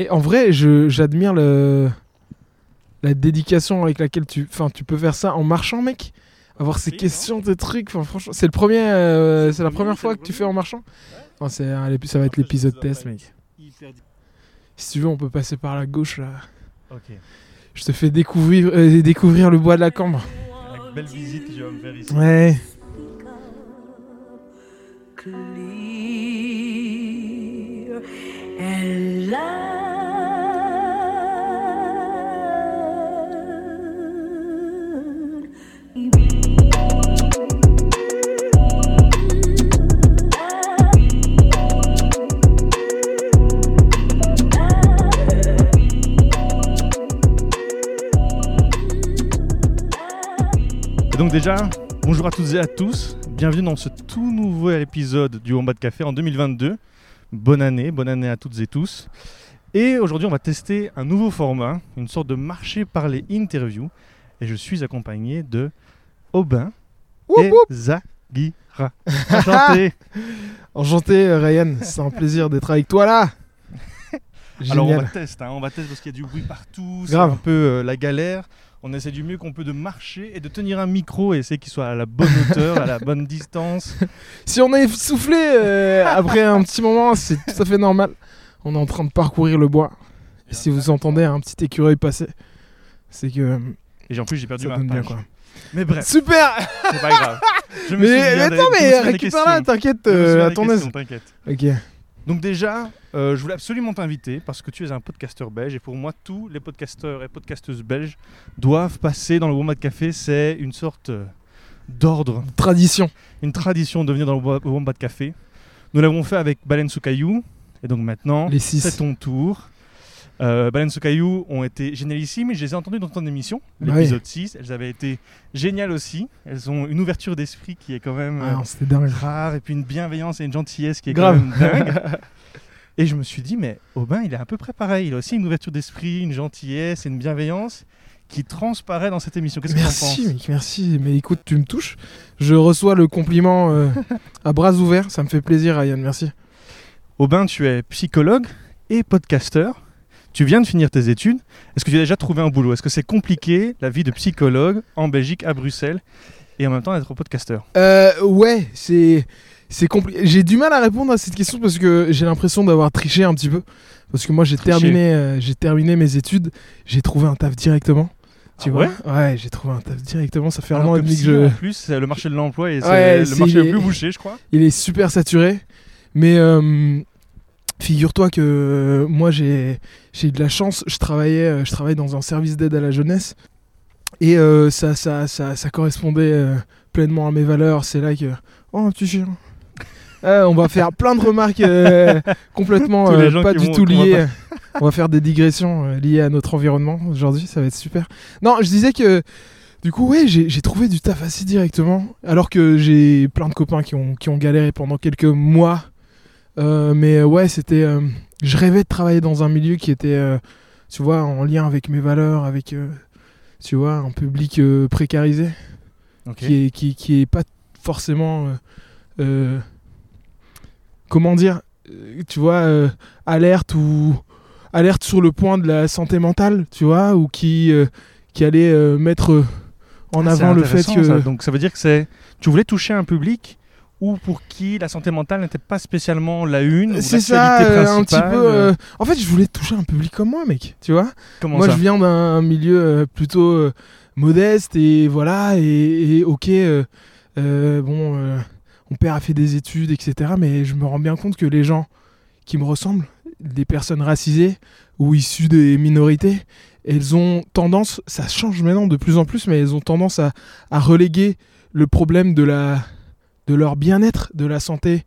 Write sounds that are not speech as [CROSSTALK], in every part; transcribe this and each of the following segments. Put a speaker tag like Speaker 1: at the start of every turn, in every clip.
Speaker 1: Et en vrai, je- j'admire le la dédication avec laquelle tu, enfin, tu peux faire ça en marchant, mec. Avoir ces
Speaker 2: Oui,
Speaker 1: questions, tes trucs. Enfin, franchement, c'est le premier, euh,
Speaker 2: C'est
Speaker 1: la
Speaker 2: premier,
Speaker 1: première fois que tu fais en marchant. Enfin, c'est ça va être l'épisode test, mec. Si tu veux, on peut passer par la gauche là.
Speaker 2: Ok.
Speaker 1: Je te fais découvrir, euh, découvrir le bois de la cambre.
Speaker 2: Belle visite que je vais me faire ici.
Speaker 1: Ouais.
Speaker 3: clear
Speaker 2: Et donc déjà, bonjour à toutes et à tous. Bienvenue dans ce tout nouveau épisode du Wombat Café en 2022. Bonne année, bonne année à toutes et tous. Et aujourd'hui, on va tester un nouveau format, une sorte de marché par les interviews. Et je suis accompagné de Aubin et
Speaker 1: woup.
Speaker 2: Zagira. [LAUGHS] Enchanté.
Speaker 1: Enchanté, euh, Ryan. C'est un plaisir d'être avec toi là.
Speaker 2: Alors on va tester, hein, on va tester parce qu'il y a du bruit partout, c'est un peu euh, la galère. On essaie du mieux qu'on peut de marcher et de tenir un micro et essayer qu'il soit à la bonne hauteur, à la [LAUGHS] bonne distance.
Speaker 1: Si on est soufflé euh, après un petit moment, c'est tout à fait normal. On est en train de parcourir le bois. Et si vous entendez un petit écureuil passer, c'est que
Speaker 2: Et en plus j'ai perdu ma
Speaker 1: bien
Speaker 2: page.
Speaker 1: quoi.
Speaker 2: Mais bref,
Speaker 1: Super
Speaker 2: c'est pas grave. Je me
Speaker 1: Mais,
Speaker 2: souviens
Speaker 1: mais attends, mais récupère-la, t'inquiète, euh, à ton aise.
Speaker 2: t'inquiète.
Speaker 1: Ok.
Speaker 2: Donc déjà, euh, je voulais absolument t'inviter parce que tu es un podcasteur belge et pour moi tous les podcasteurs et podcasteuses belges doivent passer dans le Wombat Café. C'est une sorte d'ordre
Speaker 1: Tradition.
Speaker 2: une tradition de venir dans le Wo- Wombat Café. Nous l'avons fait avec Baleine Soukayou. Et donc maintenant, c'est ton tour. Euh, Baleine Soukayou ont été génialissimes. Je les ai entendues dans ton émission,
Speaker 1: Ouais.
Speaker 2: l'épisode 6. Elles avaient été géniales aussi. Elles ont une ouverture d'esprit qui est quand même
Speaker 1: Ah
Speaker 2: euh,
Speaker 1: dingue.
Speaker 2: rare. Et puis une bienveillance et une gentillesse qui est
Speaker 1: Grave.
Speaker 2: quand même dingue. [LAUGHS] et je me suis dit, mais Aubin, il est à peu près pareil. Il a aussi une ouverture d'esprit, une gentillesse et une bienveillance qui transparaît dans cette émission. Qu'est-ce que tu en
Speaker 1: Merci,
Speaker 2: penses?
Speaker 1: mec, merci. Mais écoute, tu me touches. Je reçois le compliment euh, à bras ouverts. Ça me fait plaisir, Ryan. Merci.
Speaker 2: Aubin, tu es psychologue et podcasteur. Tu viens de finir tes études. Est-ce que tu as déjà trouvé un boulot? Est-ce que c'est compliqué la vie de psychologue en Belgique, à Bruxelles, et en même temps d'être podcasteur?
Speaker 1: Euh, ouais, c'est c'est compliqué. J'ai du mal à répondre à cette question parce que j'ai l'impression d'avoir triché un petit peu. Parce que moi, j'ai terminé, euh, j'ai terminé mes études. J'ai trouvé un taf directement. Tu
Speaker 2: Ah
Speaker 1: vois?
Speaker 2: ouais?
Speaker 1: Ouais, j'ai trouvé un taf directement. Ça fait un an et
Speaker 2: que
Speaker 1: demi que
Speaker 2: psy,
Speaker 1: je.
Speaker 2: En plus, le marché de l'emploi le
Speaker 1: c'est-
Speaker 2: marché le
Speaker 1: est-
Speaker 2: plus bouché, je crois.
Speaker 1: Il est super saturé. Mais euh, figure-toi que euh, moi, j'ai j'ai eu de la chance. Je travaillais, euh, je travaille dans un service d'aide à la jeunesse. Et euh, ça, ça, ça, ça correspondait euh, pleinement à mes valeurs. C'est là que. Oh, un petit chien. On va faire [LAUGHS] plein de remarques complètement pas du
Speaker 2: vont-
Speaker 1: tout liées. on va faire des digressions liées à notre environnement aujourd'hui. Ça va être super. Non, je disais que. Du coup, ouais, j'ai j'ai trouvé du taf assez directement. Alors que j'ai plein de copains qui ont, qui ont galéré pendant quelques mois. Euh, mais euh, ouais, c'était. euh, je rêvais de travailler dans un milieu qui était, tu vois, en lien avec mes valeurs, avec, tu vois, un public précarisé, qui, est, qui, qui est pas forcément. comment dire Tu vois, alerte ou. Alerte sur le point de la santé mentale, tu vois, ou qui, euh, qui allait euh, mettre euh, en
Speaker 2: Ah,
Speaker 1: avant le fait que.
Speaker 2: ça. Donc ça veut dire que c'est. Tu voulais toucher un public ou pour qui la santé mentale n'était pas spécialement la une
Speaker 1: C'est ça, euh, un petit peu.
Speaker 2: euh,
Speaker 1: euh, En fait, je voulais toucher un public comme moi, mec. Tu vois
Speaker 2: Comment
Speaker 1: Moi,
Speaker 2: ça
Speaker 1: je viens d'un milieu plutôt modeste et voilà. Et, et ok, bon, mon père a fait des études, etc. Mais je me rends bien compte que les gens qui me ressemblent, des personnes racisées ou issues des minorités, elles ont tendance, ça change maintenant de plus en plus, mais elles ont tendance à, à reléguer le problème de la de leur bien-être, de la santé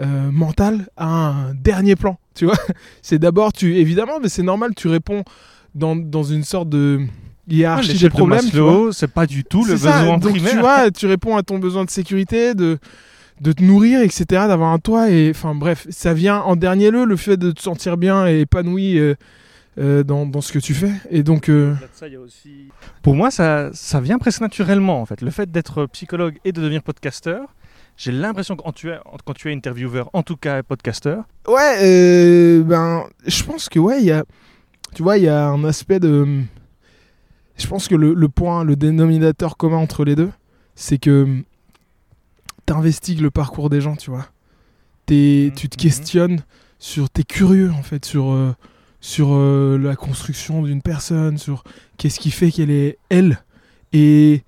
Speaker 1: euh, mentale à un dernier plan. Tu vois, [LAUGHS] c'est d'abord tu évidemment, mais c'est normal, tu réponds dans, dans une sorte de hiérarchie des problèmes.
Speaker 2: c'est pas du tout le
Speaker 1: ça,
Speaker 2: besoin
Speaker 1: donc
Speaker 2: primaire.
Speaker 1: tu vois, tu réponds à ton besoin de sécurité, de de te nourrir, etc., d'avoir un toit et enfin bref, ça vient en dernier lieu le fait de te sentir bien et épanoui euh, euh, dans, dans ce que tu fais. Et donc euh,
Speaker 2: Pour moi, ça, ça vient presque naturellement en fait. Le fait d'être psychologue et de devenir podcasteur, J'ai l'impression que quand tu es, quand tu es intervieweur, en tout cas podcasteur,
Speaker 1: Ouais, euh, ben, je pense que ouais, il y a, tu vois, il y a un aspect de, je pense que le, le point, le dénominateur commun entre les deux, c'est que t'investigues le parcours des gens, tu vois.
Speaker 2: Mhm,
Speaker 1: tu te
Speaker 2: mhm.
Speaker 1: questionnes sur, t'es curieux en fait sur euh, sur euh, la construction d'une personne, sur qu'est-ce qui fait qu'elle est elle, et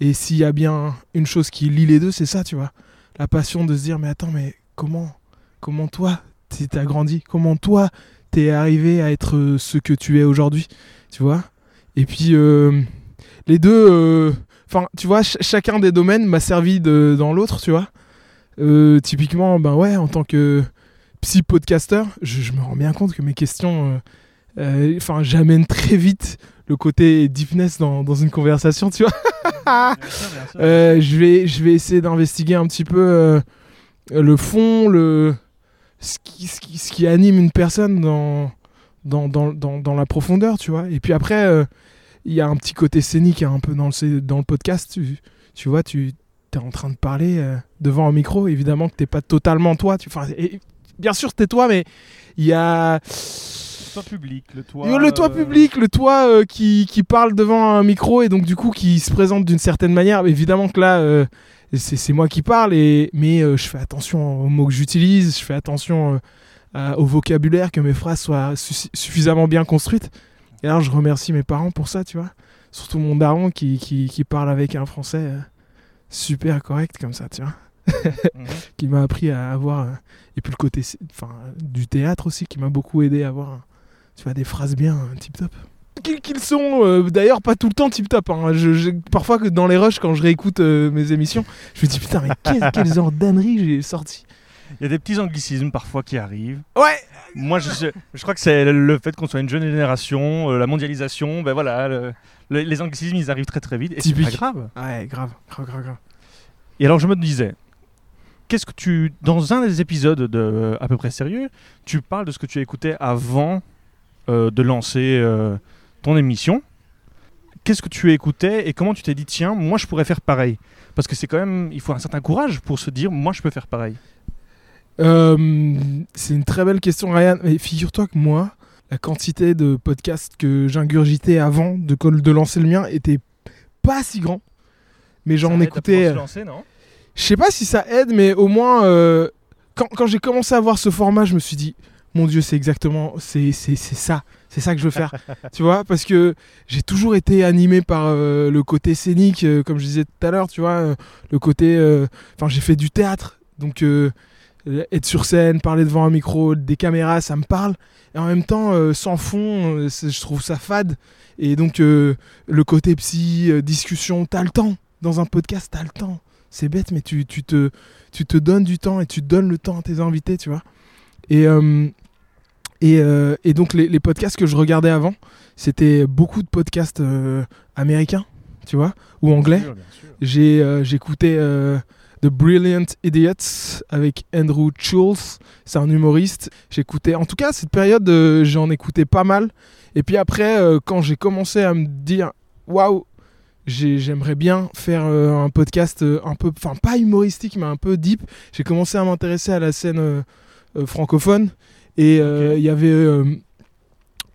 Speaker 1: et s'il y a bien une chose qui lie les deux, c'est ça, tu vois, la passion de se dire mais attends mais comment comment toi t'as grandi, comment toi t'es arrivé à être euh, ce que tu es aujourd'hui, tu vois? Et puis euh, les deux, euh, enfin tu vois, ch- chacun des domaines m'a servi dans l'autre, tu vois? Typiquement, ben ouais, en tant que psy podcasteur, je, me rends bien compte que mes questions, enfin j'amène très vite le côté deepness dans une conversation, tu vois? Euh, je vais, je vais essayer d'investiguer un petit peu euh, le fond, le ce qui, ce, qui, anime une personne dans dans, dans, dans, la profondeur, tu vois. Et puis après, euh, il y a un petit côté scénique hein, un peu dans le, dans le podcast. Tu, tu vois, tu es en train de parler devant un micro. Évidemment que t'es pas totalement toi. Tu, bien sûr, t'es toi, mais il y a
Speaker 2: toit public, le toit.
Speaker 1: a le toit
Speaker 2: euh,
Speaker 1: public, le toit euh, qui, qui parle devant un micro et donc du coup qui se présente d'une certaine manière. Évidemment que là, euh, c'est c'est moi qui parle, et, mais euh, je fais attention aux mots que j'utilise, je fais attention euh, au vocabulaire, que mes phrases soient su- suffisamment bien construites. Et alors je remercie mes parents pour ça, tu vois. Surtout mon daron qui, qui, qui parle avec un français euh, super correct comme ça, tu vois.
Speaker 2: mhm. [LAUGHS]
Speaker 1: Qui m'a appris à avoir... euh, et puis le côté enfin, du théâtre aussi, qui m'a beaucoup aidé à avoir... un- tu vois, des phrases bien euh, tip top. Qu'ils sont euh, d'ailleurs pas tout le temps tip top. Hein. Je, je- parfois que dans les rushs, quand je réécoute euh, mes émissions, je me dis putain, mais quel, [LAUGHS] quel genre d'ânerie j'ai sorti.
Speaker 2: Il y a des petits anglicismes parfois qui arrivent.
Speaker 1: Ouais,
Speaker 2: Moi, je, je, je crois que c'est le fait qu'on soit une jeune génération, euh, la mondialisation, ben voilà, le- le- les anglicismes, ils arrivent très très vite. Et c'est pas grave.
Speaker 1: ouais, grave, grave, grave, grave.
Speaker 2: Et alors, je me disais, qu'est-ce que tu. Dans un des épisodes de euh, À peu près sérieux, tu parles de ce que tu écoutais avant euh, de lancer euh, ton émission. Qu'est-ce que tu écoutais et comment tu t'es dit, tiens, moi je pourrais faire pareil? Parce que c'est quand même. Il faut un certain courage pour se dire, moi je peux faire pareil.
Speaker 1: Euh, c'est une très belle question, Ryan. Mais figure-toi que moi, la quantité de podcasts que j'ingurgitais avant de, de lancer le mien était pas si grand. Mais j'en écoutais. Je sais pas si ça aide, mais au moins, quand, quand j'ai commencé à voir ce format, je me suis dit, mon Dieu, c'est exactement, c'est ça, c'est ça que je veux faire. [LAUGHS] tu vois, parce que j'ai toujours été animé par euh, le côté scénique, euh, comme je disais tout à l'heure, tu vois, euh, le côté, enfin, j'ai fait du théâtre, donc être sur scène, parler devant un micro, des caméras, ça me parle. Et en même temps, sans fond, je trouve ça fade. Et donc, le côté psy, discussion, t'as le temps. Dans un podcast, t'as le temps. C'est bête, mais tu, tu, te, tu te donnes du temps et tu donnes le temps à tes invités, tu vois. Et, euh, et, euh, et donc, les, les podcasts que je regardais avant, c'était beaucoup de podcasts euh, américains, tu vois, ou anglais. J'ai j'écoutais The Brilliant Idiots avec Andrew Schulz, c'est un humoriste. J'écoutais, en tout cas, cette période, euh, j'en écoutais pas mal. Et puis après, euh, quand j'ai commencé à me dire, waouh, j'ai- j'aimerais bien faire euh, un podcast un peu, enfin pas humoristique, mais un peu deep, j'ai commencé à m'intéresser à la scène francophone. Et euh, il y avait euh,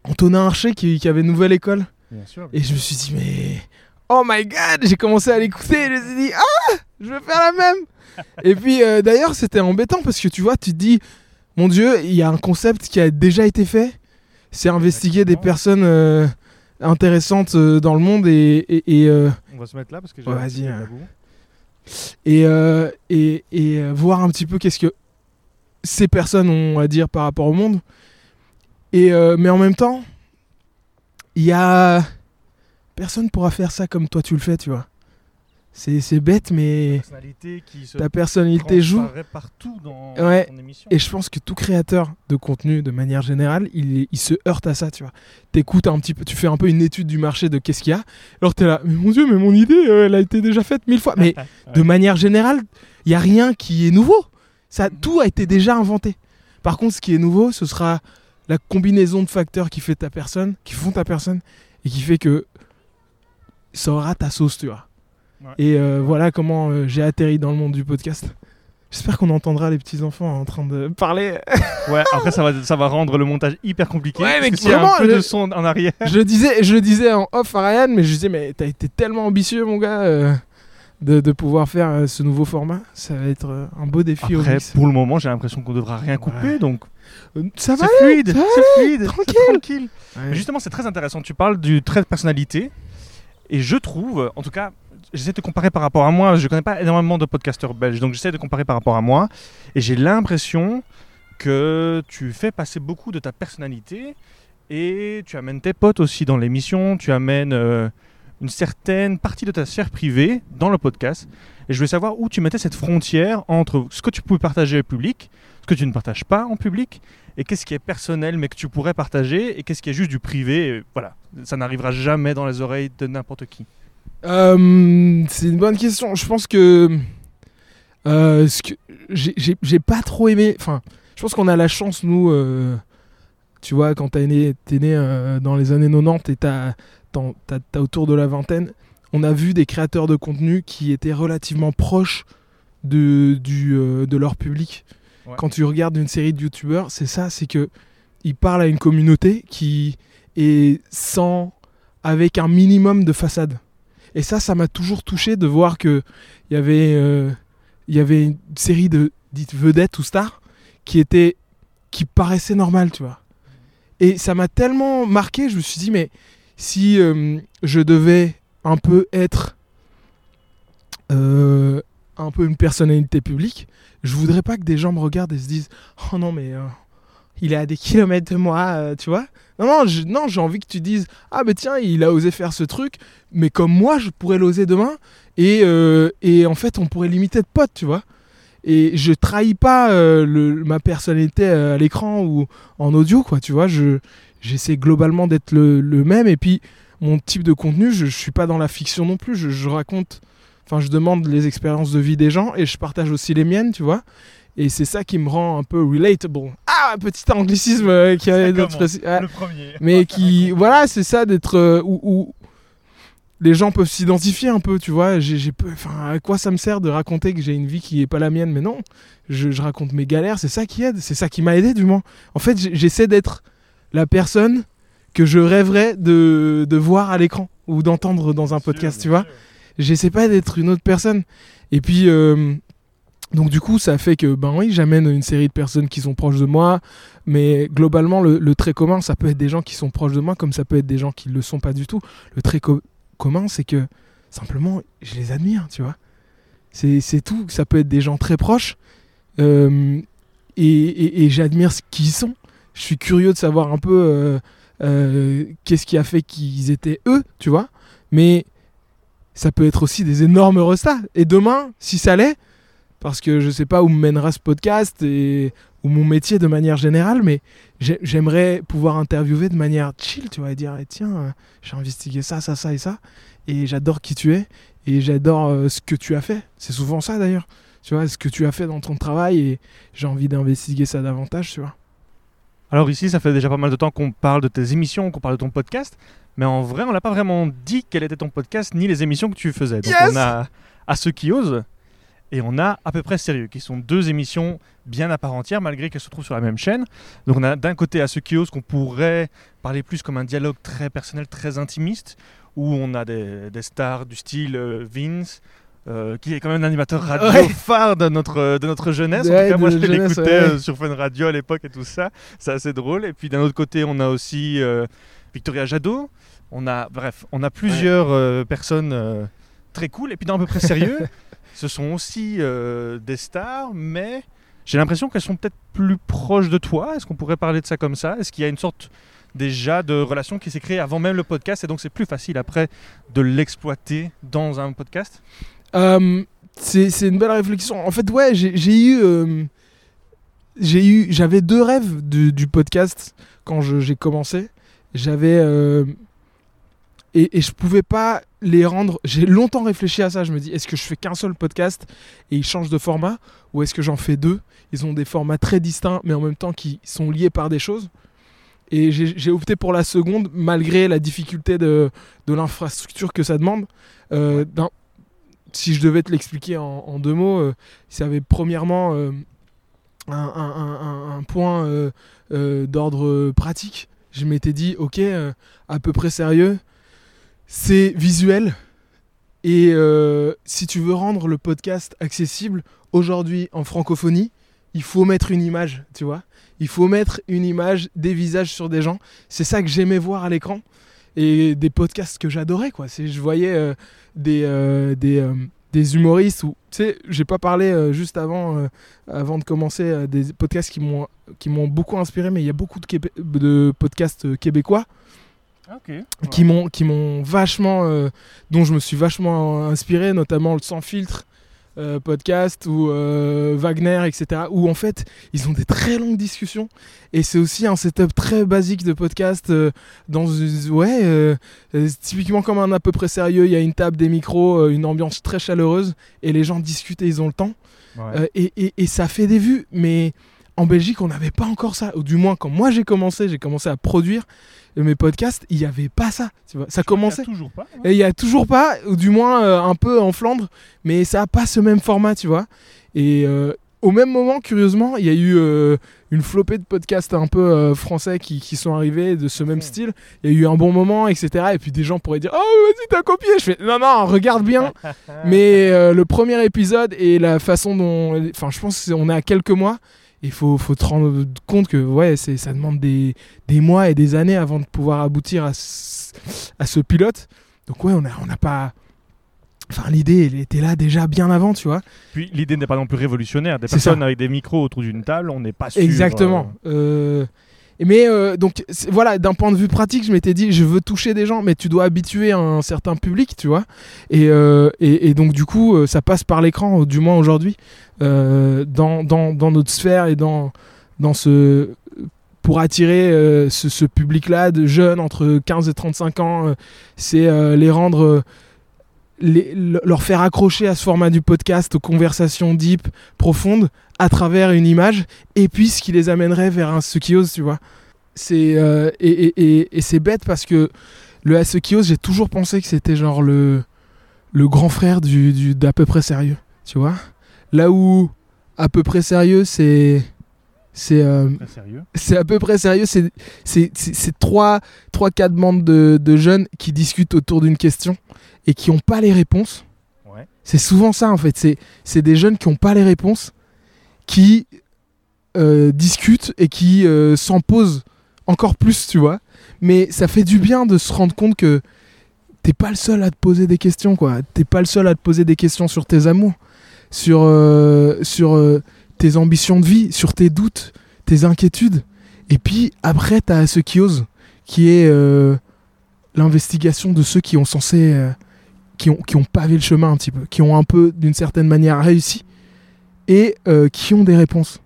Speaker 1: Antonin Archer qui, qui avait Nouvelle École.
Speaker 2: Bien sûr.
Speaker 1: Et je me suis dit, mais. Oh my god J'ai commencé à l'écouter et je me suis dit, ah Je veux faire la même [LAUGHS] Et puis euh, d'ailleurs, c'était embêtant parce que tu vois, tu te dis, mon dieu, il y a un concept qui a déjà été fait. C'est investiguer des personnes euh, intéressantes euh, dans le monde et. et, et, euh,
Speaker 2: On va se mettre là parce que j'ai
Speaker 1: Ouais,
Speaker 2: un
Speaker 1: vas-y, hein. et, euh, et, et, euh, voir un petit peu qu'est-ce que ces personnes ont à dire par rapport au monde. Et, euh, mais en même temps, il y a... Personne pourra faire ça comme toi tu le fais, tu vois. C'est bête, mais
Speaker 2: personnalité qui se
Speaker 1: ta personnalité joue.
Speaker 2: partout dans
Speaker 1: Ouais.
Speaker 2: ton émission.
Speaker 1: Et je pense que tout créateur de contenu, de manière générale, il, il se heurte à ça, tu vois. T'écoutes un petit peu, tu fais un peu une étude du marché de qu'est-ce qu'il y a. Alors t'es là, mais mon dieu, mais mon idée, euh, elle a été déjà faite mille fois. Mais [LAUGHS] de manière générale, il y a rien qui est nouveau. Ça, tout a été déjà inventé. Par contre, ce qui est nouveau, ce sera la combinaison de facteurs qui fait ta personne, qui font ta personne, et qui fait que ça aura ta sauce, tu vois.
Speaker 2: Ouais.
Speaker 1: Et euh, voilà comment euh, j'ai atterri dans le monde du podcast. J'espère qu'on entendra les petits enfants en train de parler. [LAUGHS]
Speaker 2: Ouais, après ça va, ça va rendre le montage hyper compliqué.
Speaker 1: Ouais, mais
Speaker 2: parce que un peu
Speaker 1: le-
Speaker 2: de son en arrière.
Speaker 1: je le disais, je disais en off à Ryan, mais je disais mais t'as été tellement ambitieux mon gars euh, de, de pouvoir faire euh, ce nouveau format. Ça va être euh, un beau défi au
Speaker 2: Après,
Speaker 1: mix.
Speaker 2: pour le moment, j'ai l'impression qu'on devra rien couper,
Speaker 1: Ouais.
Speaker 2: donc
Speaker 1: Euh, Ça va
Speaker 2: c'est fluide, c'est fluide,
Speaker 1: tranquille. Ouais.
Speaker 2: Justement, c'est très intéressant. Tu parles du trait de personnalité, et je trouve, en tout cas, j'essaie de te comparer par rapport à moi. Je connais pas énormément de podcasteurs belges, donc j'essaie de comparer par rapport à moi, et j'ai l'impression que tu fais passer beaucoup de ta personnalité, et tu amènes tes potes aussi dans l'émission, tu amènes euh, une certaine partie de ta sphère privée dans le podcast. Et je voulais savoir où tu mettais cette frontière entre ce que tu pouvais partager au public, ce que tu ne partages pas en public, et qu'est-ce qui est personnel mais que tu pourrais partager, et qu'est-ce qui est juste du privé. voilà, ça n'arrivera jamais dans les oreilles de n'importe qui.
Speaker 1: Euh, c'est une bonne question. Je pense que, euh, ce que j'ai- pas trop aimé. Enfin, je pense qu'on a la chance nous. euh, tu vois, quand t'es né, né dans les années 90 et t'as t'as- autour de la vingtaine, on a vu des créateurs de contenu qui étaient relativement proches de, du, euh, de leur public.
Speaker 2: Ouais.
Speaker 1: Quand tu regardes une série de youtubeurs, c'est ça, c'est que ils parlent à une communauté qui est sans, avec un minimum de façade. Et ça, ça m'a toujours touché de voir que il y avait, euh, il y avait une série de dites vedettes ou stars qui étaient, qui paraissaient normales, tu vois. Et ça m'a tellement marqué, je me suis dit, mais si euh, je devais un peu être euh, un peu une personnalité publique, je voudrais pas que des gens me regardent et se disent, oh non, mais euh, il est à des kilomètres de moi, tu vois. Non, non, j'ai envie que tu dises, ah mais tiens, il a osé faire ce truc, mais comme moi, je pourrais l'oser demain. Et, en fait, on pourrait limiter de potes, tu vois. Et je trahis pas ma personnalité à l'écran ou en audio, quoi, tu vois. Je, j'essaie globalement d'être le, le même. Et puis, mon type de contenu, je, je suis pas dans la fiction non plus. Je, je raconte, enfin, je demande les expériences de vie des gens et je partage aussi les miennes, tu vois. Et c'est ça qui me rend un peu relatable. Ah, petit anglicisme euh, qui a notre- ouais
Speaker 2: Le premier.
Speaker 1: mais [LAUGHS] qui voilà c'est ça d'être euh, où, où les gens peuvent s'identifier un peu tu vois j'ai enfin à quoi ça me sert de raconter que j'ai une vie qui est pas la mienne? Mais non je, je raconte mes galères c'est ça qui aide c'est ça qui m'a aidé du moins en fait j'essaie d'être la personne que je rêverais de, de voir à l'écran ou d'entendre dans un podcast tu vois j'essaie pas d'être une autre personne. Et puis, euh, donc du coup, ça fait que, ben oui, j'amène une série de personnes qui sont proches de moi, mais globalement, le, le trait commun, ça peut être des gens qui sont proches de moi, comme ça peut être des gens qui le sont pas du tout. Le trait co- commun, c'est que simplement, je les admire, tu vois. C'est c'est tout. Ça peut être des gens très proches, euh, et, et- et j'admire ce qu'ils sont. Je suis curieux de savoir un peu euh, euh, qu'est-ce qui a fait qu'ils étaient eux, tu vois. Mais ça peut être aussi des énormes restats. Et demain, si ça l'est, parce que je sais pas où me mènera ce podcast et ou mon métier de manière générale, mais j'ai- j'aimerais pouvoir interviewer de manière chill, tu vois, et dire eh, tiens, euh, j'ai investigué ça, ça, ça et ça, et j'adore qui tu es et j'adore ce que tu as fait. C'est souvent ça d'ailleurs, tu vois, ce que tu as fait dans ton travail et j'ai envie d'investiguer ça davantage, tu vois.
Speaker 2: Alors ici, ça fait déjà pas mal de temps qu'on parle de tes émissions, qu'on parle de ton podcast, mais en vrai, on n'a pas vraiment dit quel était ton podcast ni les émissions que tu faisais. Donc
Speaker 1: Yes
Speaker 2: on a à ceux qui osent et on a à peu près sérieux, qui sont deux émissions bien à part entière malgré qu'elles se trouvent sur la même chaîne. Donc on a d'un côté à ceux qui osent qu'on pourrait parler plus comme un dialogue très personnel, très intimiste, où on a des, des stars du style euh, Vince. Euh, qui est quand même un animateur radio
Speaker 1: Ouais.
Speaker 2: phare de notre, de notre jeunesse. en tout cas, moi, je l'écoutais
Speaker 1: ouais.
Speaker 2: euh, sur Fun Radio à l'époque et tout ça. C'est assez drôle. Et puis d'un autre côté, on a aussi euh, Victoria Jadot. On a, bref, on a plusieurs euh, personnes euh, très cool. Et puis dans à peu près sérieux, [LAUGHS] ce sont aussi euh, des stars, mais j'ai l'impression qu'elles sont peut-être plus proches de toi. Est-ce qu'on pourrait parler de ça comme ça? Est-ce qu'il y a une sorte déjà de relation qui s'est créée avant même le podcast et donc c'est plus facile après de l'exploiter dans un podcast?
Speaker 1: Euh, c'est une belle réflexion. En fait, ouais, j'ai eu, euh, j'ai eu, j'avais deux rêves du, podcast quand j'ai commencé. J'avais euh, et, et je pouvais pas les rendre. J'ai longtemps réfléchi à ça. Je me dis, est-ce que je fais qu'un seul podcast et ils changent de format, ou est-ce que j'en fais deux? Ils ont des formats très distincts, mais en même temps qui sont liés par des choses. Et j'ai opté pour la seconde, malgré la difficulté de, de l'infrastructure que ça demande. Euh, si je devais te l'expliquer en, deux mots, euh, ça avait premièrement euh, un, point euh, euh, d'ordre pratique. Je m'étais dit, ok, à peu près sérieux, c'est visuel. Et si tu veux rendre le podcast accessible aujourd'hui en francophonie, il faut mettre une image, tu vois. Il faut mettre une image, des visages sur des gens. C'est ça que j'aimais voir à l'écran. Et des podcasts que j'adorais, quoi. C'est, je voyais euh, des, euh, des, euh, des humoristes ou, tu sais, j'ai pas parlé juste avant, avant de commencer, des podcasts qui m'ont, qui m'ont beaucoup inspiré, mais il y a beaucoup de, Québé- de podcasts québécois qui m'ont qui m'ont vachement dont je me suis vachement inspiré notamment le sans filtre euh, podcast ou euh, Wagner etc où en fait ils ont des très longues discussions et c'est aussi un setup très basique de podcast euh, dans ouais euh, typiquement comme un à peu près sérieux il y a une table des micros une ambiance très chaleureuse et les gens discutent et ils ont le temps
Speaker 2: Ouais.
Speaker 1: et, et- et ça fait des vues, mais en Belgique, on n'avait pas encore ça. Ou du moins, quand moi j'ai commencé, j'ai commencé à produire mes podcasts, il n'y avait pas ça. Tu vois. Ça commençait.
Speaker 2: Il y a toujours pas.
Speaker 1: Et il n'y a toujours pas, ou du moins euh, un peu en Flandre, mais ça n'a pas ce même format, tu vois. Et euh, au même moment, curieusement, il y a eu euh, une flopée de podcasts un peu français qui, qui sont arrivés de ce même style. Il y a eu un bon moment, etc. Et puis des gens pourraient dire Oh, vas-y, t'as copié. Je fais Non, non, regarde bien. [LAUGHS] Mais le premier épisode et la façon dont. Enfin, je pense qu'on est à quelques mois. Il faut, faut te rendre compte que ouais, c'est, ça demande des, des mois et des années avant de pouvoir aboutir à ce, à ce pilote. Donc ouais, on n'a on pas... Enfin, l'idée, elle était là déjà bien avant, tu vois.
Speaker 2: Puis l'idée n'est pas non plus révolutionnaire. Des
Speaker 1: C'est
Speaker 2: personnes
Speaker 1: ça.
Speaker 2: avec des micros autour d'une table, on n'est pas sûr.
Speaker 1: Exactement. Euh, mais euh, donc voilà, d'un point de vue pratique, je m'étais dit, je veux toucher des gens, mais tu dois habituer un certain public, tu vois. Et, euh, et, donc du coup, euh, ça passe par l'écran, du moins aujourd'hui, dans, dans, dans notre sphère et dans, dans ce pour attirer ce, ce public-là de jeunes entre 15 et 35 ans, c'est les rendre, les- le- leur faire accrocher à ce format du podcast, aux conversations deep, profondes, à travers une image, et puis ce qui les amènerait vers un ce qui ose, tu vois. C'est euh, et, et, et, et c'est bête parce que le à ce qui ose, j'ai toujours pensé que c'était genre le le grand frère du du- d'à peu près sérieux, tu vois. Là où à peu près sérieux, c'est c'est euh, c'est à peu près sérieux. C'est c'est c'est- c'est trois trois quatre bandes de, de jeunes qui discutent autour d'une question et qui n'ont pas les réponses.
Speaker 2: Ouais.
Speaker 1: C'est souvent ça en fait. C'est des jeunes qui n'ont pas les réponses, qui euh, discutent et qui euh, s'en posent encore plus, tu vois. Mais ça fait du bien de se rendre compte que t'es pas le seul à te poser des questions, quoi. T'es pas le seul à te poser des questions sur tes amours, sur euh, sur tes ambitions de vie, sur tes doutes, tes inquiétudes. Et puis après, t'as ce qui ose, qui est l'investigation de ceux qui ont censé, qui ont qui ont pavé le chemin un petit peu, qui ont un peu d'une certaine manière réussi et euh, qui ont des réponses.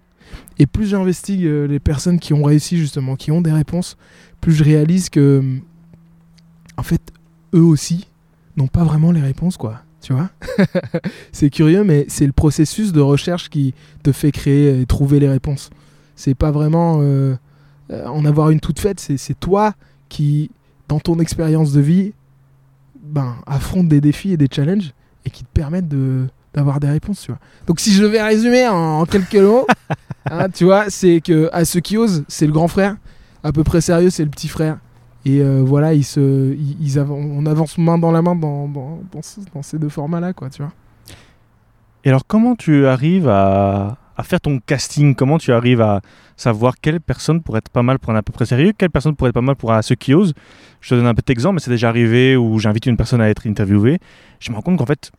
Speaker 1: Et plus j'investigue euh, les personnes qui ont réussi justement, qui ont des réponses, plus je réalise que en fait eux aussi n'ont pas vraiment les réponses quoi. Tu vois? [LAUGHS] C'est curieux, mais c'est le processus de recherche qui te fait créer et trouver les réponses. C'est pas vraiment euh, en avoir une toute faite, c'est toi qui, dans ton expérience de vie, ben, affronte des défis et des challenges et qui te permettent de d'avoir des réponses, tu vois. Donc si je devais résumer en, en quelques mots, [LAUGHS] hein, tu vois, c'est que à ceux qui osent, c'est le grand frère, à peu près sérieux, c'est le petit frère. Et euh, voilà, ils se, ils, ils on avance main dans la main dans, dans, dans ce- dans ces deux formats-là, quoi, tu vois.
Speaker 2: Et alors, comment tu arrives à, à faire ton casting? Comment tu arrives à savoir quelle personne pourrait être pas mal pour un à peu près sérieux, quelle personne pourrait être pas mal pour un ceux qui osent? Je te donne un petit exemple, mais c'est déjà arrivé où j'invite une personne à être interviewée. Je me rends compte qu'en fait,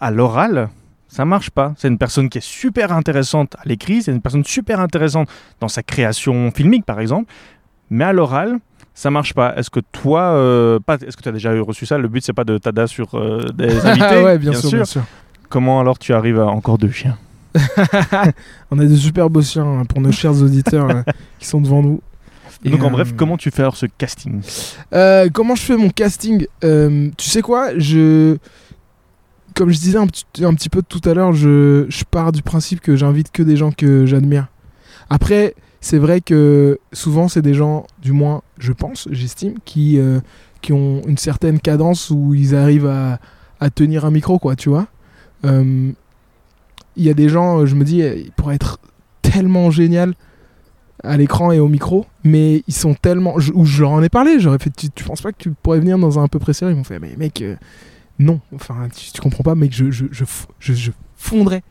Speaker 2: à l'oral, ça marche pas. C'est une personne qui est super intéressante à l'écrit, c'est une personne super intéressante dans sa création filmique, par exemple, mais à l'oral, ça marche pas. Est-ce que toi, euh, pas, est-ce que tu as déjà reçu ça? Le but, c'est pas de tada sur euh, des [LAUGHS] invités.
Speaker 1: Ah ouais, bien, sûr, bien sûr.
Speaker 2: Comment alors tu arrives à encore deux chiens? [LAUGHS]
Speaker 1: on a de super beaux chiens hein, pour nos chers auditeurs euh, qui sont devant nous. Et,
Speaker 2: Donc en
Speaker 1: euh,
Speaker 2: bref, comment tu fais alors ce casting
Speaker 1: Euh, comment je fais mon casting Euh, Tu sais quoi Je, comme je disais un petit, un petit peu tout à l'heure, je, je pars du principe que j'invite que des gens que j'admire. Après, c'est vrai que souvent c'est des gens, du moins je pense, j'estime, qui euh, qui ont une certaine cadence où ils arrivent à, à tenir un micro, quoi, tu vois. Il y a des gens, je me dis, euh, ils pourraient être tellement génial à l'écran et au micro, mais ils sont tellement. Ou je leur en ai parlé, j'aurais fait, tu, penses pas que tu pourrais venir dans un peu près Ils m'ont fait, mais mec, euh, non, enfin, tu, comprends pas, mec, je, je, je- je fondrais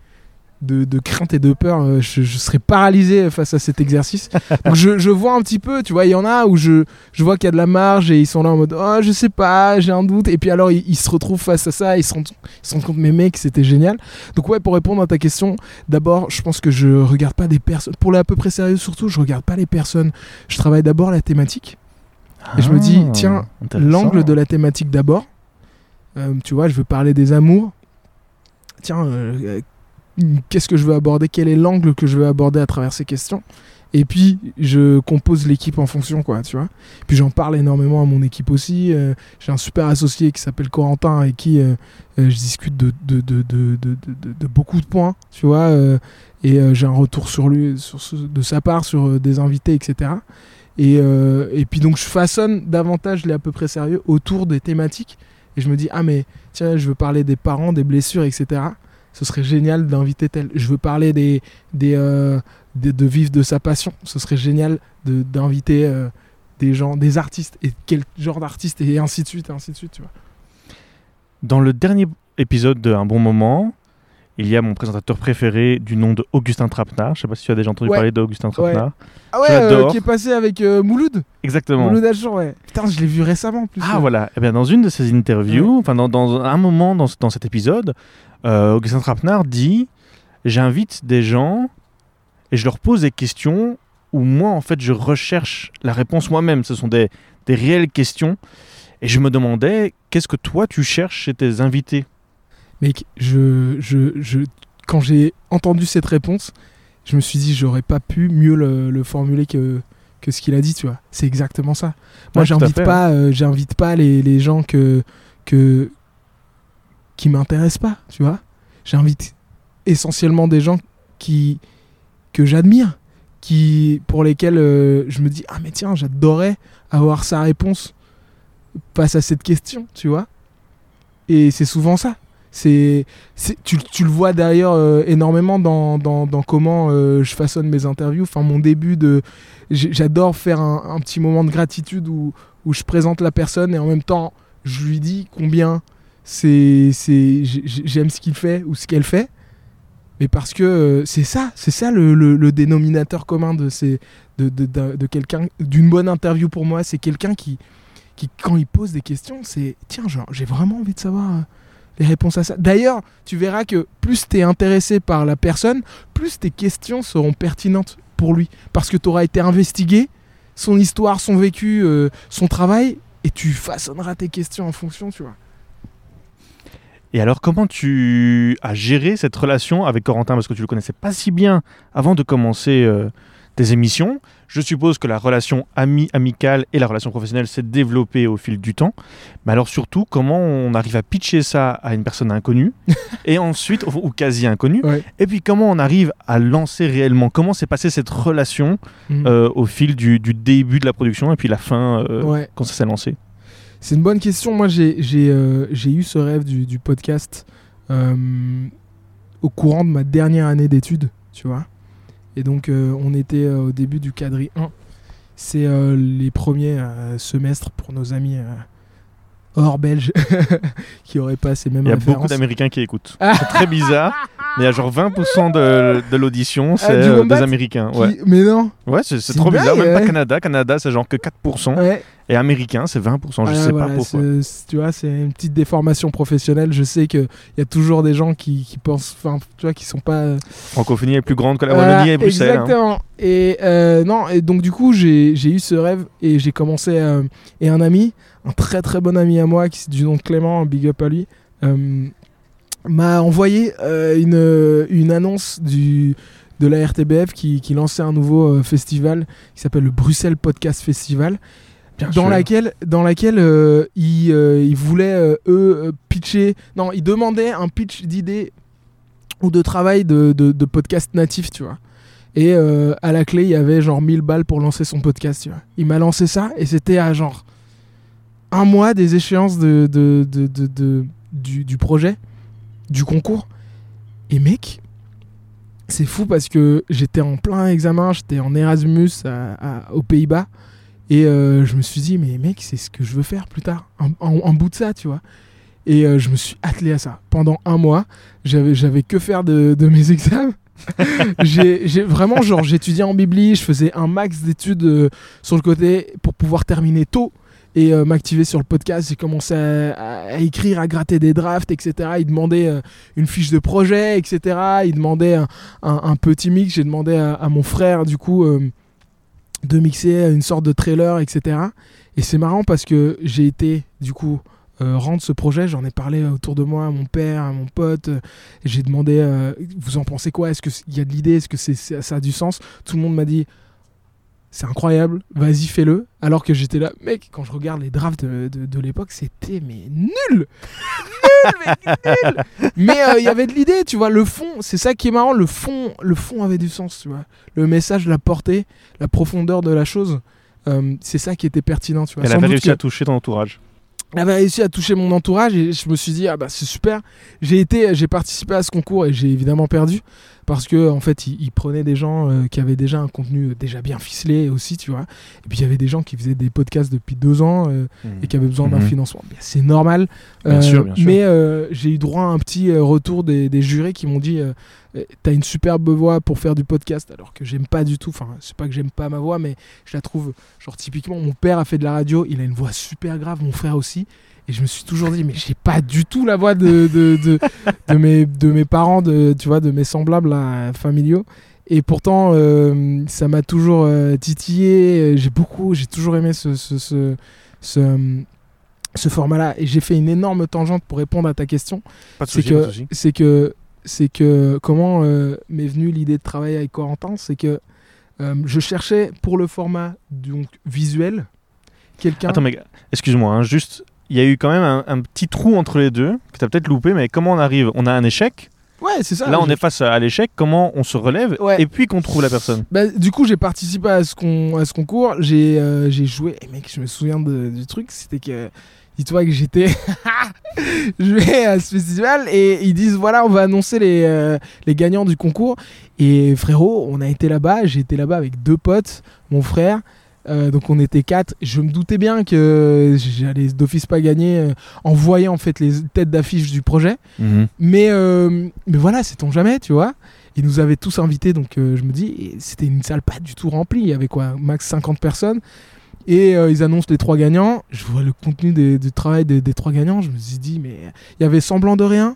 Speaker 1: de, de crainte et de peur, euh, je, je serais paralysé face à cet exercice. [LAUGHS] Donc je, je vois un petit peu, tu vois, il y en a où je, je vois qu'il y a de la marge et ils sont là en mode, oh, je sais pas, j'ai un doute, et puis alors ils, ils se retrouvent face à ça, ils se rendent, ils se rendent compte, mais mec, c'était génial. Donc ouais, pour répondre à ta question, D'abord, je pense que je regarde pas des personnes. Pour les à peu près sérieux, surtout, je regarde pas les personnes. Je travaille d'abord la thématique. Et je me dis,
Speaker 2: Ah,
Speaker 1: tiens. L'angle de la thématique d'abord. Euh, tu vois, je veux parler des amours. Tiens, euh, qu'est-ce que je veux aborder Quel est l'angle que je veux aborder à travers ces questions Et puis, je compose l'équipe en fonction, quoi, tu vois. Puis j'en parle énormément à mon équipe aussi. Euh, J'ai un super associé qui s'appelle Corentin avec qui euh, euh, je discute de, de, de, de, beaucoup de points, tu vois. et j'ai un retour sur lui, sur de sa part, sur des invités, etc. Et, et puis donc je façonne davantage les à peu près sérieux autour des thématiques. Et je me dis, ah mais tiens, je veux parler des parents, des blessures, etc. Ce serait génial d'inviter tel. Je veux parler des, des, euh, des- de vivre de sa passion. Ce serait génial de- d'inviter euh, des gens, des artistes. Et quel genre d'artistes, et ainsi de suite, et ainsi de suite, tu vois.
Speaker 2: Dans le dernier épisode de Un bon moment, il y a mon présentateur préféré du nom de Augustin Trapenard. Je sais pas si tu as déjà entendu
Speaker 1: Ouais.
Speaker 2: parler d'Augustin Trapenard.
Speaker 1: Ah ouais, euh, qui est passé avec euh, Mouloud.
Speaker 2: Exactement.
Speaker 1: Mouloud Achour, ouais. Putain, je l'ai vu récemment en plus.
Speaker 2: Ah
Speaker 1: ouais.
Speaker 2: voilà, eh bien, dans une de ses interviews, enfin dans, dans un moment dans, dans cet épisode, euh, Augustin Trapenard dit j'invite des gens et je leur pose des questions où moi en fait je recherche la réponse moi-même. Ce sont des, des réelles questions et je me demandais qu'est-ce que toi tu cherches chez tes invités?
Speaker 1: Mec, je, je, je, quand j'ai entendu cette réponse, je me suis dit, j'aurais pas pu mieux le, le formuler que, que ce qu'il a dit, tu vois. C'est exactement ça. Moi,
Speaker 2: Ouais,
Speaker 1: j'invite pas, euh, j'invite pas les, les gens que, que, qui m'intéressent pas, tu vois. J'invite essentiellement des gens qui, que j'admire, qui, pour lesquels euh, je me dis, ah, mais tiens, j'adorerais avoir sa réponse face à cette question, tu vois. Et c'est souvent ça. C'est, tu, le vois d'ailleurs euh, énormément dans, dans, comment euh, je façonne mes interviews. Enfin, mon début de. J'adore faire un, un petit moment de gratitude où, où je présente la personne et en même temps, je lui dis combien c'est, c'est, j'ai- j'aime ce qu'il fait ou ce qu'elle fait. Mais parce que euh, c'est ça, c'est ça le, le- dénominateur commun de, de, de- de quelqu'un, d'une bonne interview pour moi. C'est quelqu'un qui, qui, quand il pose des questions, c'est tiens, genre, j'ai vraiment envie de savoir euh, les réponses à ça. D'ailleurs, tu verras que plus tu es intéressé par la personne, plus tes questions seront pertinentes pour lui. Parce que tu auras été investigué, son histoire, son vécu, euh, son travail, et tu façonneras tes questions en fonction, tu vois.
Speaker 2: Et alors comment tu as géré cette relation avec Corentin? Parce que tu le connaissais pas si bien avant de commencer euh, tes émissions Je suppose que la relation ami amicale et la relation professionnelle s'est développée au fil du temps. Mais alors surtout, comment on arrive à pitcher ça à une personne inconnue [LAUGHS] et ensuite, ou, quasi inconnue,
Speaker 1: Ouais.
Speaker 2: et puis comment on arrive à lancer réellement? Comment s'est passée cette relation euh, au fil du, du début de la production et puis la fin euh,
Speaker 1: Ouais.
Speaker 2: quand ça s'est lancé?
Speaker 1: C'est une bonne question. Moi, j'ai euh, eu ce rêve du, du podcast euh, au courant de ma dernière année d'études, tu vois. Et donc, euh, on était au début du quadri 1. C'est les premiers semestres pour nos amis hors belges [LAUGHS] qui auraient pas ces mêmes
Speaker 2: Il y a
Speaker 1: références.
Speaker 2: beaucoup d'Américains qui écoutent. [LAUGHS] C'est très bizarre. Il y a genre 20% de, de l'audition, c'est
Speaker 1: Ah, du
Speaker 2: euh, des Américains.
Speaker 1: Qui-
Speaker 2: Ouais,
Speaker 1: Mais non.
Speaker 2: ouais c'est c'est
Speaker 1: C'est
Speaker 2: trop bizarre.
Speaker 1: dingue,
Speaker 2: Même pas. Canada. Canada, c'est genre que 4%.
Speaker 1: Ouais.
Speaker 2: Et Américain, c'est 20%. Je
Speaker 1: Ouais,
Speaker 2: sais
Speaker 1: voilà,
Speaker 2: pas pourquoi.
Speaker 1: c'est- c'est- Tu vois, c'est une petite déformation professionnelle. Je sais qu'il y a toujours des gens qui, qui pensent, enfin, tu vois, qui sont pas. euh,
Speaker 2: Francophonie est plus grande que la Wallonie et Bruxelles. hein.
Speaker 1: Exactement. Et euh, non, et donc du coup, j'ai j'ai eu ce rêve et j'ai commencé. et un ami, un très très bon ami à moi, qui du nom de Clément, big up à lui, euh, m'a envoyé euh, une, une annonce du, de la RTBF qui, qui lançait un nouveau euh, festival qui s'appelle le Bruxelles Podcast Festival.
Speaker 2: Bien
Speaker 1: dans
Speaker 2: sûr.
Speaker 1: laquelle, dans laquelle euh, ils, euh, ils voulaient, euh, eux, euh, pitcher. Non, ils demandaient un pitch d'idées ou de travail de, de, de podcast natif, tu vois. Et euh, à la clé, il y avait genre 1000 balles pour lancer son podcast, tu vois. Il m'a lancé ça et c'était à genre un mois des échéances de, de, de, de- de- du, du projet, du concours. Et mec, c'est fou parce que j'étais en plein examen, j'étais en Erasmus aux Pays-Bas. Et euh, je me suis dit, mais mec, c'est ce que je veux faire plus tard, en, bout de ça, tu vois. Et euh, je me suis attelé à ça. Pendant un mois, j'avais, j'avais que faire de, mes [LAUGHS] examens. j'ai, j'ai vraiment, genre, j'étudiais en Bibli, je faisais un max d'études euh, sur le côté pour pouvoir terminer tôt et euh, m'activer sur le podcast. J'ai commencé à, écrire, à gratter des drafts, etc. Il demandait euh, une fiche de projet, etc. Il demandait un, petit mix. J'ai demandé à, mon frère, du coup, euh, de mixer une sorte de trailer, etc. Et c'est marrant parce que j'ai été, du coup, euh, rendre ce projet. J'en ai parlé autour de moi, à mon père, à mon pote. j'ai demandé, vous en pensez quoi? Est-ce qu'il y a de l'idée? Est-ce que c'est- ça a du sens Tout le monde m'a dit, c'est incroyable, vas-y, fais-le. Alors que j'étais là, mec, quand je regarde les drafts de, de- de l'époque, c'était mais nul Nul, mec, nul Mais euh, il y avait de l'idée, tu vois, le fond, c'est ça qui est marrant, le fond, le fond avait du sens, tu vois. Le message, la portée, la profondeur de la chose, euh, c'est ça qui était pertinent, tu vois.
Speaker 2: Elle
Speaker 1: Sans
Speaker 2: avait réussi
Speaker 1: que-
Speaker 2: à toucher ton entourage.
Speaker 1: elle avait réussi à toucher mon entourage et je me suis dit ah bah c'est super j'ai été j'ai participé à ce concours et j'ai évidemment perdu parce que en fait il, il prenait des gens euh, qui avaient déjà un contenu déjà bien ficelé aussi tu vois. Et puis il y avait des gens qui faisaient des podcasts depuis deux ans euh, et qui avaient besoin d'un
Speaker 2: Mhm.
Speaker 1: financement. C'est normal.
Speaker 2: Bien sûr, bien sûr.
Speaker 1: mais euh, j'ai eu droit à un petit euh, retour des, des jurés qui m'ont dit euh, euh, t'as une superbe voix pour faire du podcast alors que j'aime pas du tout. Enfin c'est pas que j'aime pas ma voix mais je la trouve genre typiquement mon père a fait de la radio il a une voix super grave mon frère aussi et je me suis toujours dit mais j'ai pas du tout la voix de, de, de, de mes, de mes parents de, tu vois de mes semblables là, familiaux. Et pourtant euh, ça m'a toujours euh, titillé. J'ai beaucoup j'ai toujours aimé ce, ce, ce, ce, ce format-là. Et j'ai fait une énorme tangente pour répondre à ta question.
Speaker 2: Pas de
Speaker 1: c'est
Speaker 2: souci, pas de
Speaker 1: que c'est que c'est que comment euh, m'est venue l'idée de travailler avec Corentin? C'est que je cherchais pour le format donc visuel quelqu'un
Speaker 2: Attends, mais excuse-moi, hein, juste, il y a eu quand même un, un petit trou entre les deux que tu as peut-être loupé, mais comment on arrive? On a un échec,
Speaker 1: ouais c'est ça
Speaker 2: là on est face à l'échec, comment on se relève
Speaker 1: Ouais.
Speaker 2: et puis qu'on trouve la personne?
Speaker 1: Bah, du coup, j'ai participé à ce, con- à ce concours. J'ai euh, j'ai joué. Et mec, je me souviens de- du truc. C'était que. Dis-toi que j'étais. [LAUGHS] je vais à ce festival et ils disent voilà, on va annoncer les, euh, les gagnants du concours. Et frérot, on a été là-bas. J'ai été là-bas avec deux potes, mon frère. Euh, donc on était quatre. Je me doutais bien que j'allais d'office pas gagner euh, en voyant en fait les têtes d'affiche du projet. Mais, euh, mais voilà, sait-on jamais, tu vois. Ils nous avaient tous invités, donc je me dis, c'était une salle pas du tout remplie. Il y avait quoi, max 50 personnes. Et ils annoncent les trois gagnants. Je vois le contenu du travail des, des trois gagnants. Je me suis dit, mais il y avait Semblant de rien.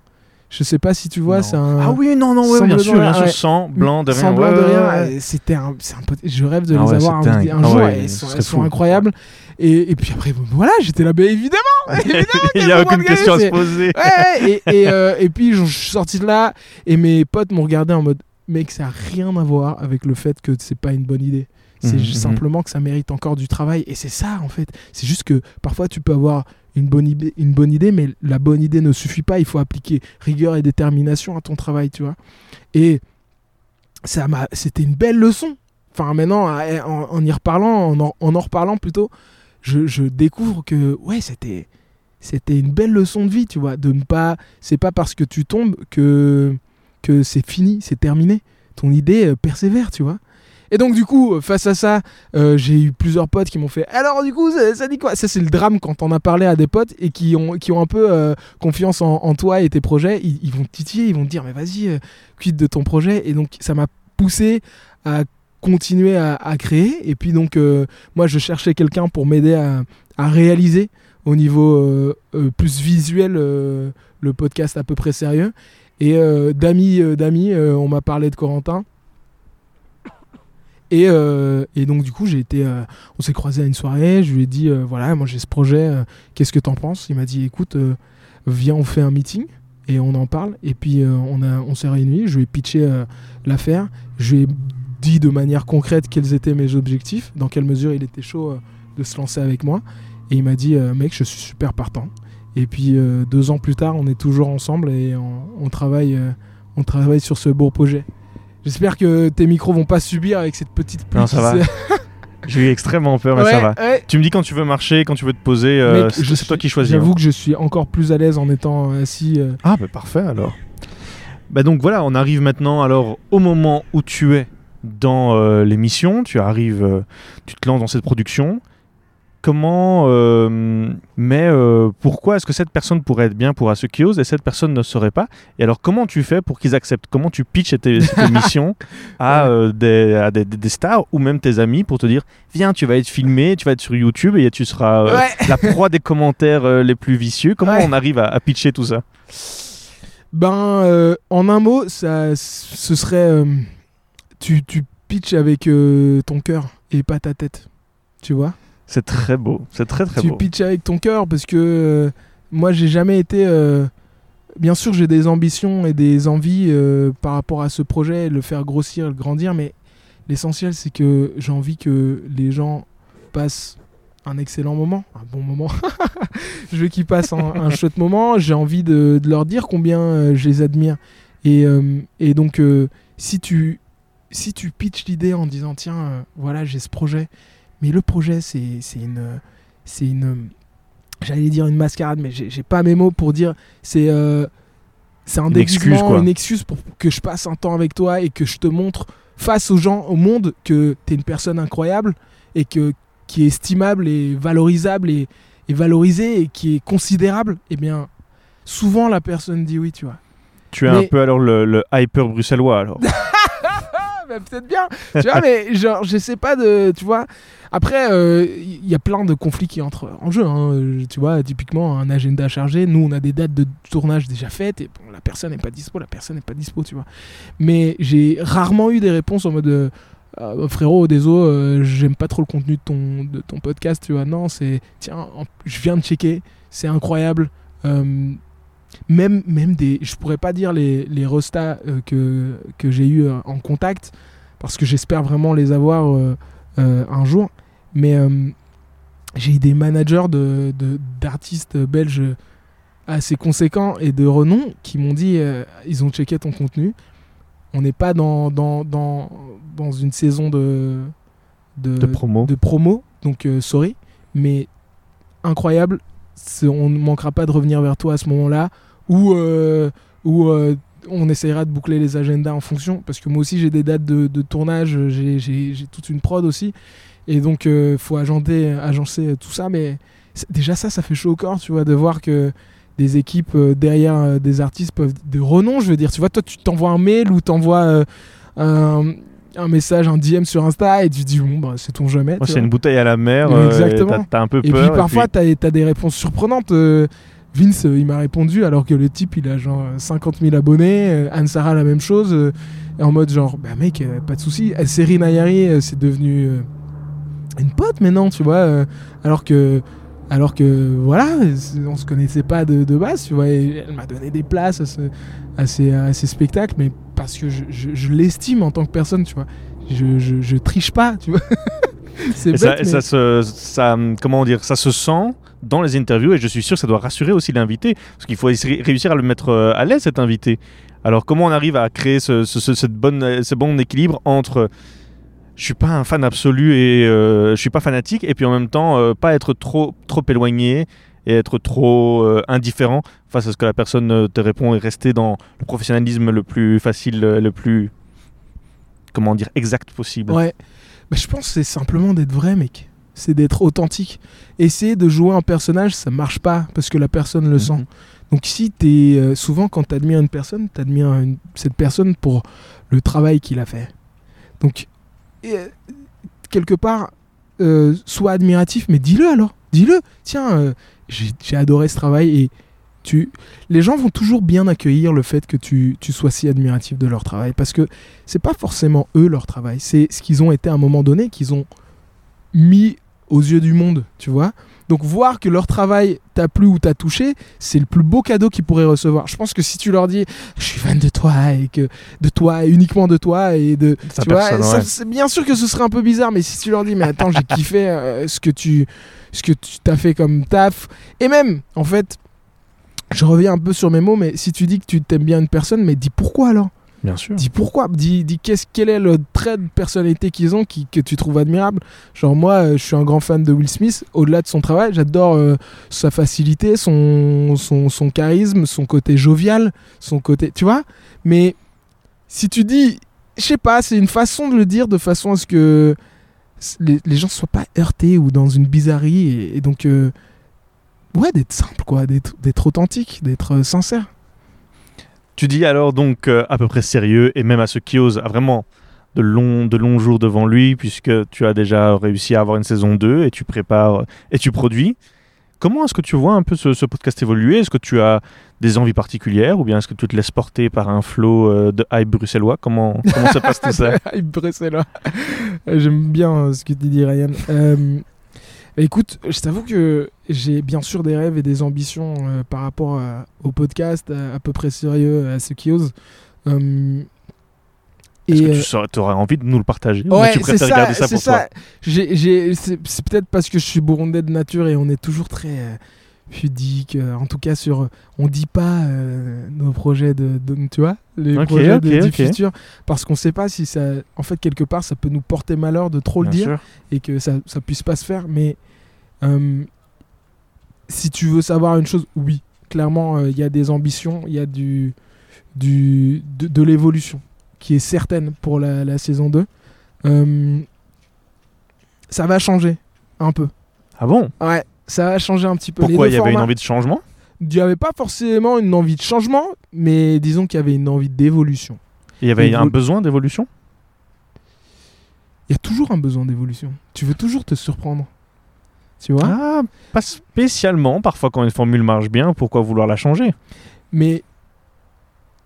Speaker 1: Je sais pas si tu vois, c'est un.
Speaker 2: Ah oui, non, non, ouais, bien sûr, bien
Speaker 1: rien,
Speaker 2: sûr, sans blanc de rien.
Speaker 1: Semblant
Speaker 2: ouais,
Speaker 1: de rien. C'était un, c'est un peu- je rêve de
Speaker 2: Ah
Speaker 1: les
Speaker 2: ouais,
Speaker 1: avoir un,
Speaker 2: Ah
Speaker 1: jour.
Speaker 2: ouais,
Speaker 1: et elles
Speaker 2: ce
Speaker 1: sont, incroyables. Et, et puis après, voilà, j'étais là, ben évidemment. [LAUGHS] évidemment
Speaker 2: Il n'y a aucune
Speaker 1: gagner,
Speaker 2: question à se poser.
Speaker 1: Ouais, ouais, et, et, euh, et puis je suis sorti de là et mes potes m'ont regardé en mode mec ça a rien à voir avec le fait que c'est pas une bonne idée c'est
Speaker 2: Mhm, mhm.
Speaker 1: simplement que ça mérite encore du travail et c'est ça en fait c'est juste que parfois tu peux avoir une bonne, idée, une bonne idée mais la bonne idée ne suffit pas. Il faut appliquer rigueur et détermination à ton travail tu vois. Et ça m'a c'était une belle leçon. Enfin maintenant en, en y reparlant en en, en en reparlant plutôt je, je découvre que ouais c'était c'était une belle leçon de vie tu vois de ne pas c'est pas parce que tu tombes que que c'est fini c'est terminé. Ton idée euh, persévère tu vois et donc du coup euh, face à ça euh, j'ai eu plusieurs potes qui m'ont fait alors du coup ça, dit quoi? Ça c'est le drame quand on a parlé à des potes et qui ont qui ont un peu euh, confiance en, toi et tes projets. Ils, vont te titiller ils vont te dire mais vas-y quitte de ton projet. Et donc ça m'a poussé à continuer à, créer. Et puis donc moi je cherchais quelqu'un pour m'aider à, à réaliser au niveau plus visuel le podcast à peu près sérieux. Et d'amis d'amis on m'a parlé de Corentin et, euh, et donc du coup j'ai été euh, on s'est croisé à une soirée. Je lui ai dit euh, voilà moi j'ai ce projet qu'est-ce que t'en penses? Il m'a dit écoute viens on fait un meeting et on en parle. Et puis on a on s'est réunis. Je lui ai pitché l'affaire. Je lui ai dit de manière concrète quels étaient mes objectifs dans quelle mesure il était chaud de se lancer avec moi. Et il m'a dit mec je suis super partant. Et puis deux ans plus tard on est toujours ensemble et on, travaille on travaille sur ce beau projet j'espère que tes micros vont pas subir avec cette petite pluie
Speaker 2: Non, ça va. [LAUGHS] J'ai eu extrêmement peur, mais
Speaker 1: Ouais,
Speaker 2: ça va.
Speaker 1: ouais.
Speaker 2: Tu me dis quand tu veux marcher, quand tu veux te poser, euh, c'est toi qui choisis.
Speaker 1: J'avoue
Speaker 2: hein.
Speaker 1: que je suis encore plus à l'aise en étant assis. euh.
Speaker 2: Ah, bah parfait alors. Bah donc voilà, on arrive maintenant alors au moment où tu es dans euh, l'émission, tu arrives, euh, tu te lances dans cette production. Comment, euh, mais euh, pourquoi est-ce que cette personne pourrait être bien pour Asukios et cette personne ne serait pas? Et alors comment tu fais pour qu'ils acceptent? Comment tu pitches cette, cette [LAUGHS] émission à, euh, des, à des- des stars ou même tes amis pour te dire viens, tu vas être filmé, tu vas être sur YouTube et tu seras
Speaker 1: Ouais.
Speaker 2: la proie des commentaires les plus vicieux. Comment
Speaker 1: Ouais.
Speaker 2: on arrive à, à pitcher tout ça?
Speaker 1: Ben, en un mot, ça, ce serait. tu, tu pitches avec ton cœur et pas ta tête. Tu vois?
Speaker 2: C'est très beau, c'est très très
Speaker 1: Tu
Speaker 2: beau.
Speaker 1: pitches avec ton cœur parce que euh, moi, j'ai jamais été. euh, bien sûr, j'ai des ambitions et des envies euh, par rapport à ce projet, le faire grossir, le grandir, mais l'essentiel, c'est que j'ai envie que les gens passent un excellent moment, un bon moment. [LAUGHS] je veux qu'ils passent un, un chouette moment. J'ai envie de, de leur dire combien je les admire. Et, et donc, si tu si tu pitches l'idée en disant tiens, voilà, j'ai ce projet, mais le projet, c'est une c'est une j'allais dire une mascarade, mais j'ai pas mes mots pour dire c'est euh, c'est un
Speaker 2: Une excuse, quoi.
Speaker 1: une excuse pour que je passe un temps avec toi et que je te montre face aux gens, au monde, que tu es une personne incroyable et que qui est estimable et valorisable et, et valorisé et qui est considérable, eh bien, souvent la personne dit oui, tu vois.
Speaker 2: Tu es un peu alors le, le hyper bruxellois alors. [LAUGHS]
Speaker 1: Peut-être bien, tu vois, mais genre, je sais pas de, tu vois. Après, il y a plein de conflits qui entrent en jeu, hein. Euh, tu vois, typiquement un agenda chargé. Nous, on a des dates de tournage déjà faites et bon, la personne n'est pas dispo, la personne n'est pas dispo, tu vois. Mais j'ai rarement eu des réponses en mode. euh, Ah, frérot, désolé, euh, j'aime pas trop le contenu de ton, podcast, tu vois. Non, c'est. Tiens, en- je viens de checker, c'est incroyable. Euh, même, même des. Je pourrais pas dire les, les restats euh, que, que j'ai eu en contact, parce que j'espère vraiment les avoir euh, euh, un jour. Mais euh, j'ai eu des managers de, d'artistes belges assez conséquents et de renom qui m'ont dit euh, ils ont checké ton contenu. On n'est pas dans, dans, dans, dans une saison de,
Speaker 2: De promo.
Speaker 1: de promo, donc euh, sorry, mais incroyable. On ne manquera pas de revenir vers toi à ce moment-là, ou euh, euh, on essayera de boucler les agendas en fonction, parce que moi aussi j'ai des dates de, tournage, j'ai- toute une prod aussi, et donc il faut agencer tout ça, mais déjà ça, ça fait chaud au corps, tu vois, de voir que des équipes euh, derrière euh, des artistes peuvent de renom, je veux dire, tu vois, toi tu t'envoies un mail ou t'envoies euh, un, un message, un DM sur Insta et tu te dis bon bah c'est ton jamais.
Speaker 2: C'est une bouteille à la mer. Euh, et
Speaker 1: exactement.
Speaker 2: t'as- T'as un peu
Speaker 1: Et
Speaker 2: peur.
Speaker 1: puis parfois, t'as as des réponses surprenantes. Euh, Vince, euh, il m'a répondu alors que le type, il a genre euh, 50 000 abonnés. Euh, Anne-Sara, la même chose. et en mode genre, bah mec, pas de souci. Seri Nayari, euh, c'est devenu une pote maintenant, tu vois. alors que. Alors que voilà, on se connaissait pas de, de base, tu vois. Et elle m'a donné des places à, ce- à ces, à ces spectacles, mais parce que je, je- je l'estime en tant que personne, tu vois. Je, je, triche pas, tu vois. [LAUGHS] c'est
Speaker 2: ça,
Speaker 1: mais-
Speaker 2: se, ça, comment dire, ça se sent dans les interviews et je suis sûr que ça doit rassurer aussi l'invité parce qu'il faut réussir à le mettre euh, à l'aise cet invité. Alors comment on arrive à créer ce, ce- ce- cette bonne, ce bon équilibre entre je suis pas un fan absolu et euh, je suis pas fanatique et puis en même temps euh, pas être trop trop éloigné et être trop euh, indifférent face à ce que la personne euh, te répond et rester dans le professionnalisme le plus facile, le plus comment dire exact possible.
Speaker 1: Ouais. Bah, je pense c'est simplement d'être vrai, mec. C'est d'être authentique. Essayer de jouer un personnage, ça marche pas parce que la personne le sent.
Speaker 2: Mhm.
Speaker 1: Donc si euh, souvent quand t'admires une personne, t'admires une- cette personne pour le travail qu'il a fait. Donc quelque part, euh, sois admiratif, mais dis-le alors. Dis-le. Tiens, euh, j'ai j'ai adoré ce travail et tu, les gens vont toujours bien accueillir le fait que tu, tu sois si admiratif de leur travail parce que c'est pas forcément eux leur travail, c'est ce qu'ils ont été à un moment donné, qu'ils ont mis aux yeux du monde, tu vois. Donc voir que leur travail t'a plu ou t'a touché, c'est le plus beau cadeau qu'ils pourraient recevoir. Je pense que si tu leur dis je suis fan de toi et que de toi et uniquement de toi et de tu vois,
Speaker 2: personne, ouais.
Speaker 1: bien sûr que ce serait un peu bizarre, mais si tu leur dis mais attends j'ai kiffé euh, ce que tu ce que tu t'as fait comme taf et même en fait je reviens un peu sur mes mots, mais si tu dis que tu t'aimes bien une personne, mais dis pourquoi alors?
Speaker 2: Bien sûr.
Speaker 1: Dis pourquoi, dis, dis quel est le trait de personnalité qu'ils ont qui, que tu trouves admirable? Genre moi, euh, je suis un grand fan de Will Smith. Au-delà de son travail, j'adore euh, sa facilité, son, son, charisme, son côté jovial, son côté, tu vois? Mais si tu dis, je sais pas, c'est une façon de le dire de façon à ce que les, les gens soient pas heurtés ou dans une bizarrerie et, donc euh, ouais d'être simple quoi, d'être, d'être authentique, d'être sincère.
Speaker 2: Tu dis alors donc euh, à peu près sérieux et même à ceux qui osent a vraiment de longs, de longs jours devant lui puisque tu as déjà réussi à avoir une saison 2 et tu prépares et tu produis. Comment est-ce que tu vois un peu ce, podcast évoluer? Est-ce que tu as des envies particulières ou bien est-ce que tu te laisses porter par un flot euh, de hype bruxellois? Comment, comment se passe tout ça?
Speaker 1: Me pressait là. J'aime bien euh, ce que tu dis, Ryan. Euh, écoute, je t'avoue que j'ai bien sûr des rêves et des ambitions euh, par rapport à- au podcast, à, à peu près sérieux, à ceux qui osent. Euh,
Speaker 2: Est-ce que
Speaker 1: euh,
Speaker 2: tu saurais- aurais envie de nous le partager ou
Speaker 1: Ouais,
Speaker 2: tu
Speaker 1: c'est
Speaker 2: préfères
Speaker 1: ça,
Speaker 2: garder ça pour
Speaker 1: c'est peut-être parce que je suis burundais de nature et on est toujours très euh, pudique. euh, en tout cas, sur, on dit pas euh, nos projets de, de- tu vois, les
Speaker 2: Ok,
Speaker 1: projets de-
Speaker 2: ok,
Speaker 1: du futur, parce qu'on sait pas si ça, en fait, quelque part, ça peut nous porter malheur de trop le dire
Speaker 2: sûr.
Speaker 1: et que ça, ça puisse pas se faire. Mais euh, si tu veux savoir une chose, oui, clairement, il y a des ambitions, il y a du, du, de, de l'évolution qui est certaine pour la, la saison 2. Euh, ça va changer un peu.
Speaker 2: Ah bon?
Speaker 1: Ouais, ça va changer un petit peu.
Speaker 2: Pourquoi il y avait une envie de changement
Speaker 1: Il n'y avait pas forcément une envie de changement, mais disons qu'il y avait une envie d'évolution.
Speaker 2: Il y avait un besoin d'évolution
Speaker 1: Il y a toujours un besoin d'évolution. Tu veux toujours te surprendre. Tu vois
Speaker 2: Ah, pas spécialement. Parfois, quand une formule marche bien, pourquoi vouloir la changer
Speaker 1: Mais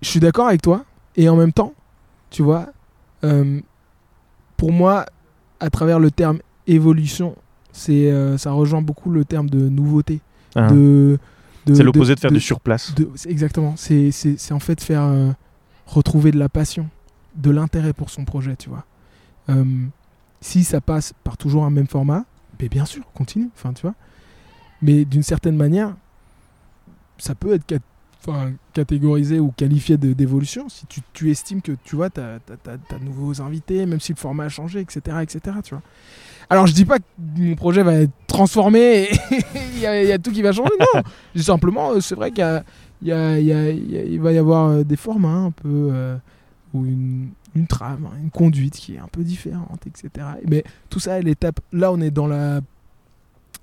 Speaker 1: je suis d'accord avec toi. Et en même temps, tu vois, euh, pour moi, à travers le terme évolution, c'est, euh, ça rejoint beaucoup le terme de nouveauté. De, de-
Speaker 2: C'est l'opposé de, faire
Speaker 1: de-
Speaker 2: du surplace.
Speaker 1: exactement. C'est, en fait faire euh, retrouver de la passion, de l'intérêt pour son projet, tu vois. Euh, si ça passe par toujours un même format, ben bien sûr, continue. Enfin, tu vois. Mais d'une certaine manière, ça peut être enfin, catégorisé ou qualifié de- d'évolution si tu, tu estimes que tu vois, tu as, de nouveaux invités, même si le format a changé, etc. etc. tu vois. Alors, je dis pas que mon projet va être transformé et [LAUGHS] il y, a- il y a tout qui va changer, non. [LAUGHS] Simplement, euh, c'est vrai qu'il y a- il y a- il y a- il y a- il va y avoir euh, des formats un peu. euh, ou une, une trame, hein, une conduite qui est un peu différente, etc. Mais tout ça, l'étape. Là, on est dans la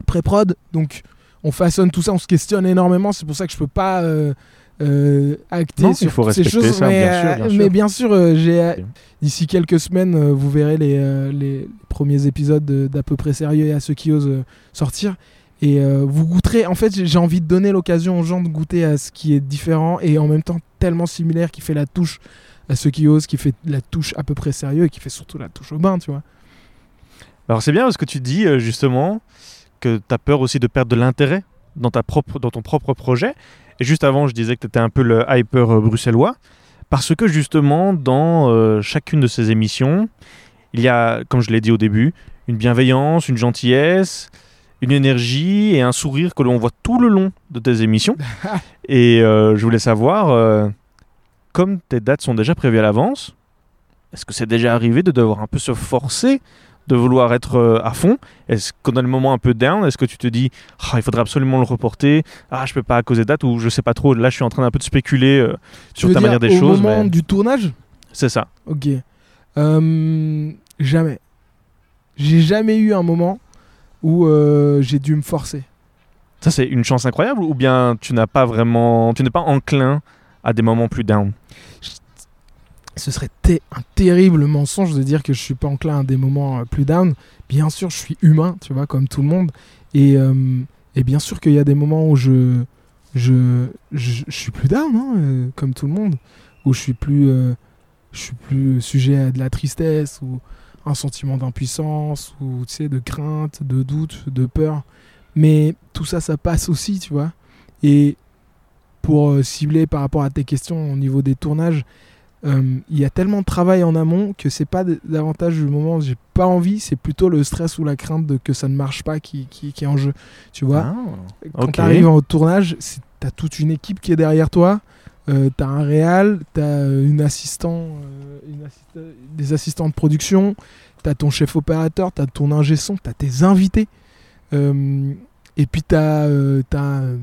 Speaker 1: pré-prod, donc on façonne tout ça, on se questionne énormément. C'est pour ça que je peux pas euh, euh, acter
Speaker 2: Non, il faut
Speaker 1: toutes ces choses.
Speaker 2: ça,
Speaker 1: mais,
Speaker 2: bien sûr,
Speaker 1: euh,
Speaker 2: bien sûr.
Speaker 1: mais bien sûr, j'ai d'ici quelques semaines, vous verrez les, les premiers épisodes de- d'à peu près sérieux et à ceux qui osent sortir. Et vous goûterez. En fait, j'ai envie de donner l'occasion aux gens de goûter à ce qui est différent et en même temps tellement similaire qui fait la touche à ceux qui osent, qui fait la touche à peu près sérieux et qui fait surtout la touche au bain, tu vois.
Speaker 2: Alors, c'est bien parce que tu dis justement que tu as peur aussi de perdre de l'intérêt dans, ta propre, dans ton propre projet. Et juste avant, je disais que tu étais un peu le hyper euh, bruxellois. Parce que justement, dans euh, chacune de ces émissions, il y a, comme je l'ai dit au début, une bienveillance, une gentillesse, une énergie et un sourire que l'on voit tout le long de tes émissions. [LAUGHS] et euh, je voulais savoir, euh, comme tes dates sont déjà prévues à l'avance, est-ce que c'est déjà arrivé de devoir un peu se forcer de vouloir être euh, à fond Est-ce qu'on a le moment un peu down? Est-ce que tu te dis Ah, il faudrait absolument le reporter? Ah, je peux pas à cause des dates ou je sais pas trop. Là, je suis en train d'un peu de spéculer euh, sur ta
Speaker 1: dire
Speaker 2: manière des
Speaker 1: au
Speaker 2: choses.
Speaker 1: moment
Speaker 2: mais
Speaker 1: du tournage?
Speaker 2: C'est ça.
Speaker 1: Ok. Euh, jamais. J'ai jamais eu un moment où euh, j'ai dû me forcer.
Speaker 2: Ça, c'est une chance incroyable ou bien tu n'as pas vraiment, tu n'es pas enclin à des moments plus down?
Speaker 1: Ce serait un terrible mensonge de dire que je suis pas enclin à des moments euh, plus down. Bien sûr, je suis humain, tu vois, comme tout le monde. Et, euh, et bien sûr qu'il y a des moments où je, je, je, suis plus down, hein, euh, comme tout le monde. Où je suis plus, je suis plus sujet à de la tristesse ou un sentiment d'impuissance ou tu sais, de crainte, de doute, de peur. Mais tout ça, ça passe aussi, tu vois. Et pour cibler par rapport à tes questions au niveau des tournages, il y a tellement de travail en amont que c'est pas davantage le moment où j'ai pas envie, c'est plutôt le stress ou la crainte de que ça ne marche pas qui, qui, qui est en jeu. Tu vois,
Speaker 2: Ah,
Speaker 1: quand tu arrives au tournage, c'est- t'as toute une équipe qui est derrière toi. euh, t'as un réal, t'as une assistant, euh, une assista- des assistants de production, t'as ton chef opérateur, t'as ton ingé son, t'as tes invités. Euh, et puis t'as euh, euh,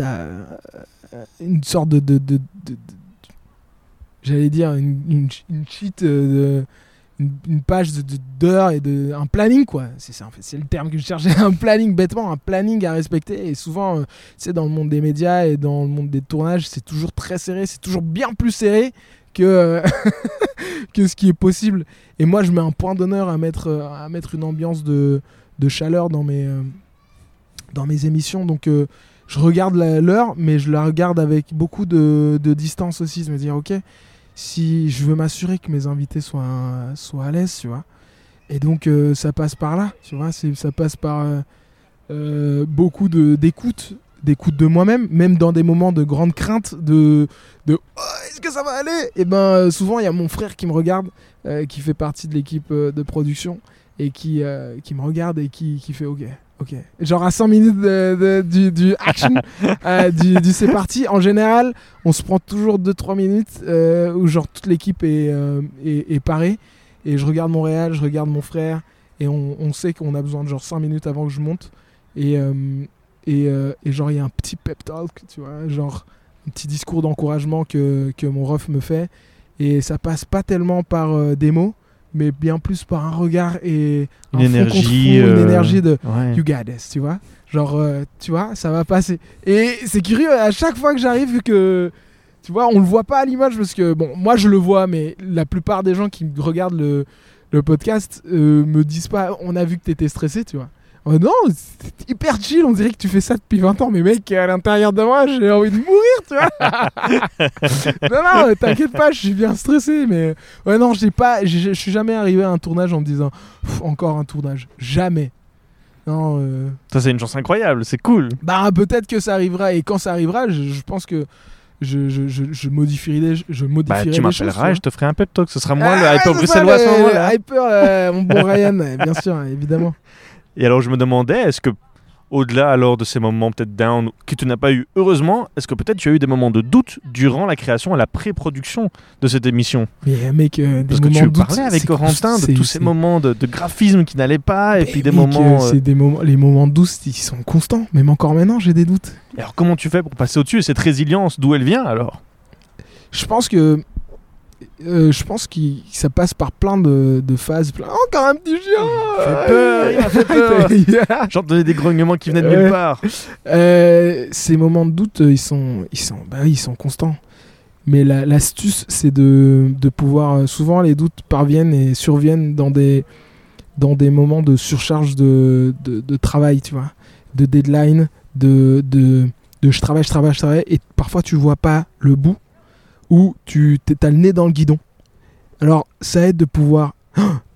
Speaker 1: euh, une sorte de, de, de- de- de- j'allais dire une, une, une sheet euh, une, page d'heures et de un planning quoi. C'est ça en fait. C'est le terme que je cherchais. [LAUGHS] Un planning bêtement un planning à respecter. Et souvent euh, sais dans le monde des médias et dans le monde des tournages c'est toujours très serré. C'est toujours bien plus serré que euh, [LAUGHS] que ce qui est possible. Et moi je mets un point d'honneur à mettre euh, à mettre une ambiance de, de chaleur dans mes dans mes émissions. Donc je regarde l'heure mais je la regarde avec beaucoup de, de distance aussi. De me dire ok si je veux m'assurer que mes invités soient, soient à l'aise, tu vois. Et donc euh, ça passe par là, tu vois. Ça passe par euh, euh, beaucoup d'écoute, d'écoute de moi-même, même dans des moments de grande crainte, de, Oh, est-ce que ça va aller? Et ben souvent il y a mon frère qui me regarde, qui fait partie de l'équipe de production et qui, qui me regarde et qui, qui fait ok. Ok. Genre à 5 minutes de- de- du, du action, [LAUGHS] euh, du, du c'est parti, en général, on se prend toujours 2-3 minutes euh, où genre toute l'équipe est, euh, est, est parée. Et je regarde mon réal, je regarde mon frère. Et on, on sait qu'on a besoin de genre 5 minutes avant que je monte. Et, et, et genre il y a un petit pep talk, tu vois, genre un petit discours d'encouragement que, que mon ref me fait. Et ça passe pas tellement par des mots, mais bien plus par un regard et
Speaker 2: Une
Speaker 1: un
Speaker 2: euh,
Speaker 1: énergie de
Speaker 2: Ouais.
Speaker 1: You got this, tu vois. Genre, euh, tu vois, ça va passer. Et c'est curieux, à chaque fois que j'arrive, vu que, tu vois, on le voit pas à l'image, parce que, bon, moi je le vois, mais la plupart des gens qui regardent le, le podcast euh, me disent pas, on a vu que t'étais stressé, tu vois. Oh non, c'est hyper chill, on dirait que tu fais ça depuis 20 ans, mais mec, à l'intérieur de moi, j'ai envie de mourir, tu vois. [LAUGHS] non, non, t'inquiète pas, je suis bien stressé, mais ouais, non, j'ai pas, je suis jamais arrivé à un tournage en me disant, encore un tournage, jamais. Non, euh,
Speaker 2: Ça, c'est une chance incroyable, c'est cool.
Speaker 1: bah peut-être que ça arrivera et quand ça arrivera, je, je pense que je, je, je, je modifierai les, je
Speaker 2: Bah,
Speaker 1: modifierai
Speaker 2: tu
Speaker 1: les choses,
Speaker 2: m'appelleras et je te ferai un pep talk. Ce sera moi
Speaker 1: Ah,
Speaker 2: le hyper bruxellois à ce moment-là.
Speaker 1: Hyper, euh, mon bon Ryan, bien sûr, évidemment.
Speaker 2: Et alors, je me demandais, est-ce que, au-delà alors de ces moments peut-être down que tu n'as pas eu, heureusement, est-ce que peut-être tu as eu des moments de doute durant la création et la pré-production de cette émission?
Speaker 1: Mais euh, mec, euh, des
Speaker 2: Parce que
Speaker 1: moments
Speaker 2: tu
Speaker 1: doute,
Speaker 2: parlais avec Corentin de tous ces moments de, de graphisme qui n'allaient pas et
Speaker 1: Mais
Speaker 2: puis des
Speaker 1: mec,
Speaker 2: moments.
Speaker 1: euh, des moments, les moments doute, ils sont constants. Même encore maintenant, j'ai des doutes.
Speaker 2: et Alors, comment tu fais pour passer au-dessus Et cette résilience, d'où elle vient alors?
Speaker 1: Je pense que euh, je pense que ça passe par plein de, de phases. plein- Encore un petit chien
Speaker 2: fait peur, il m'a fait [LAUGHS] peur. J'entendais des grognements qui venaient de nulle part.
Speaker 1: Euh, ces moments de doute, ils sont, ils sont, bah oui, ils sont constants. Mais la- l'astuce, c'est de, de pouvoir. euh, Souvent, les doutes parviennent et surviennent dans des, dans des moments de surcharge de, de, de travail, tu vois, de deadline, de, de, de je travaille, je travaille, je travaille, et parfois tu vois pas le bout, ou tu t'es- as le nez dans le guidon. Alors, ça aide de pouvoir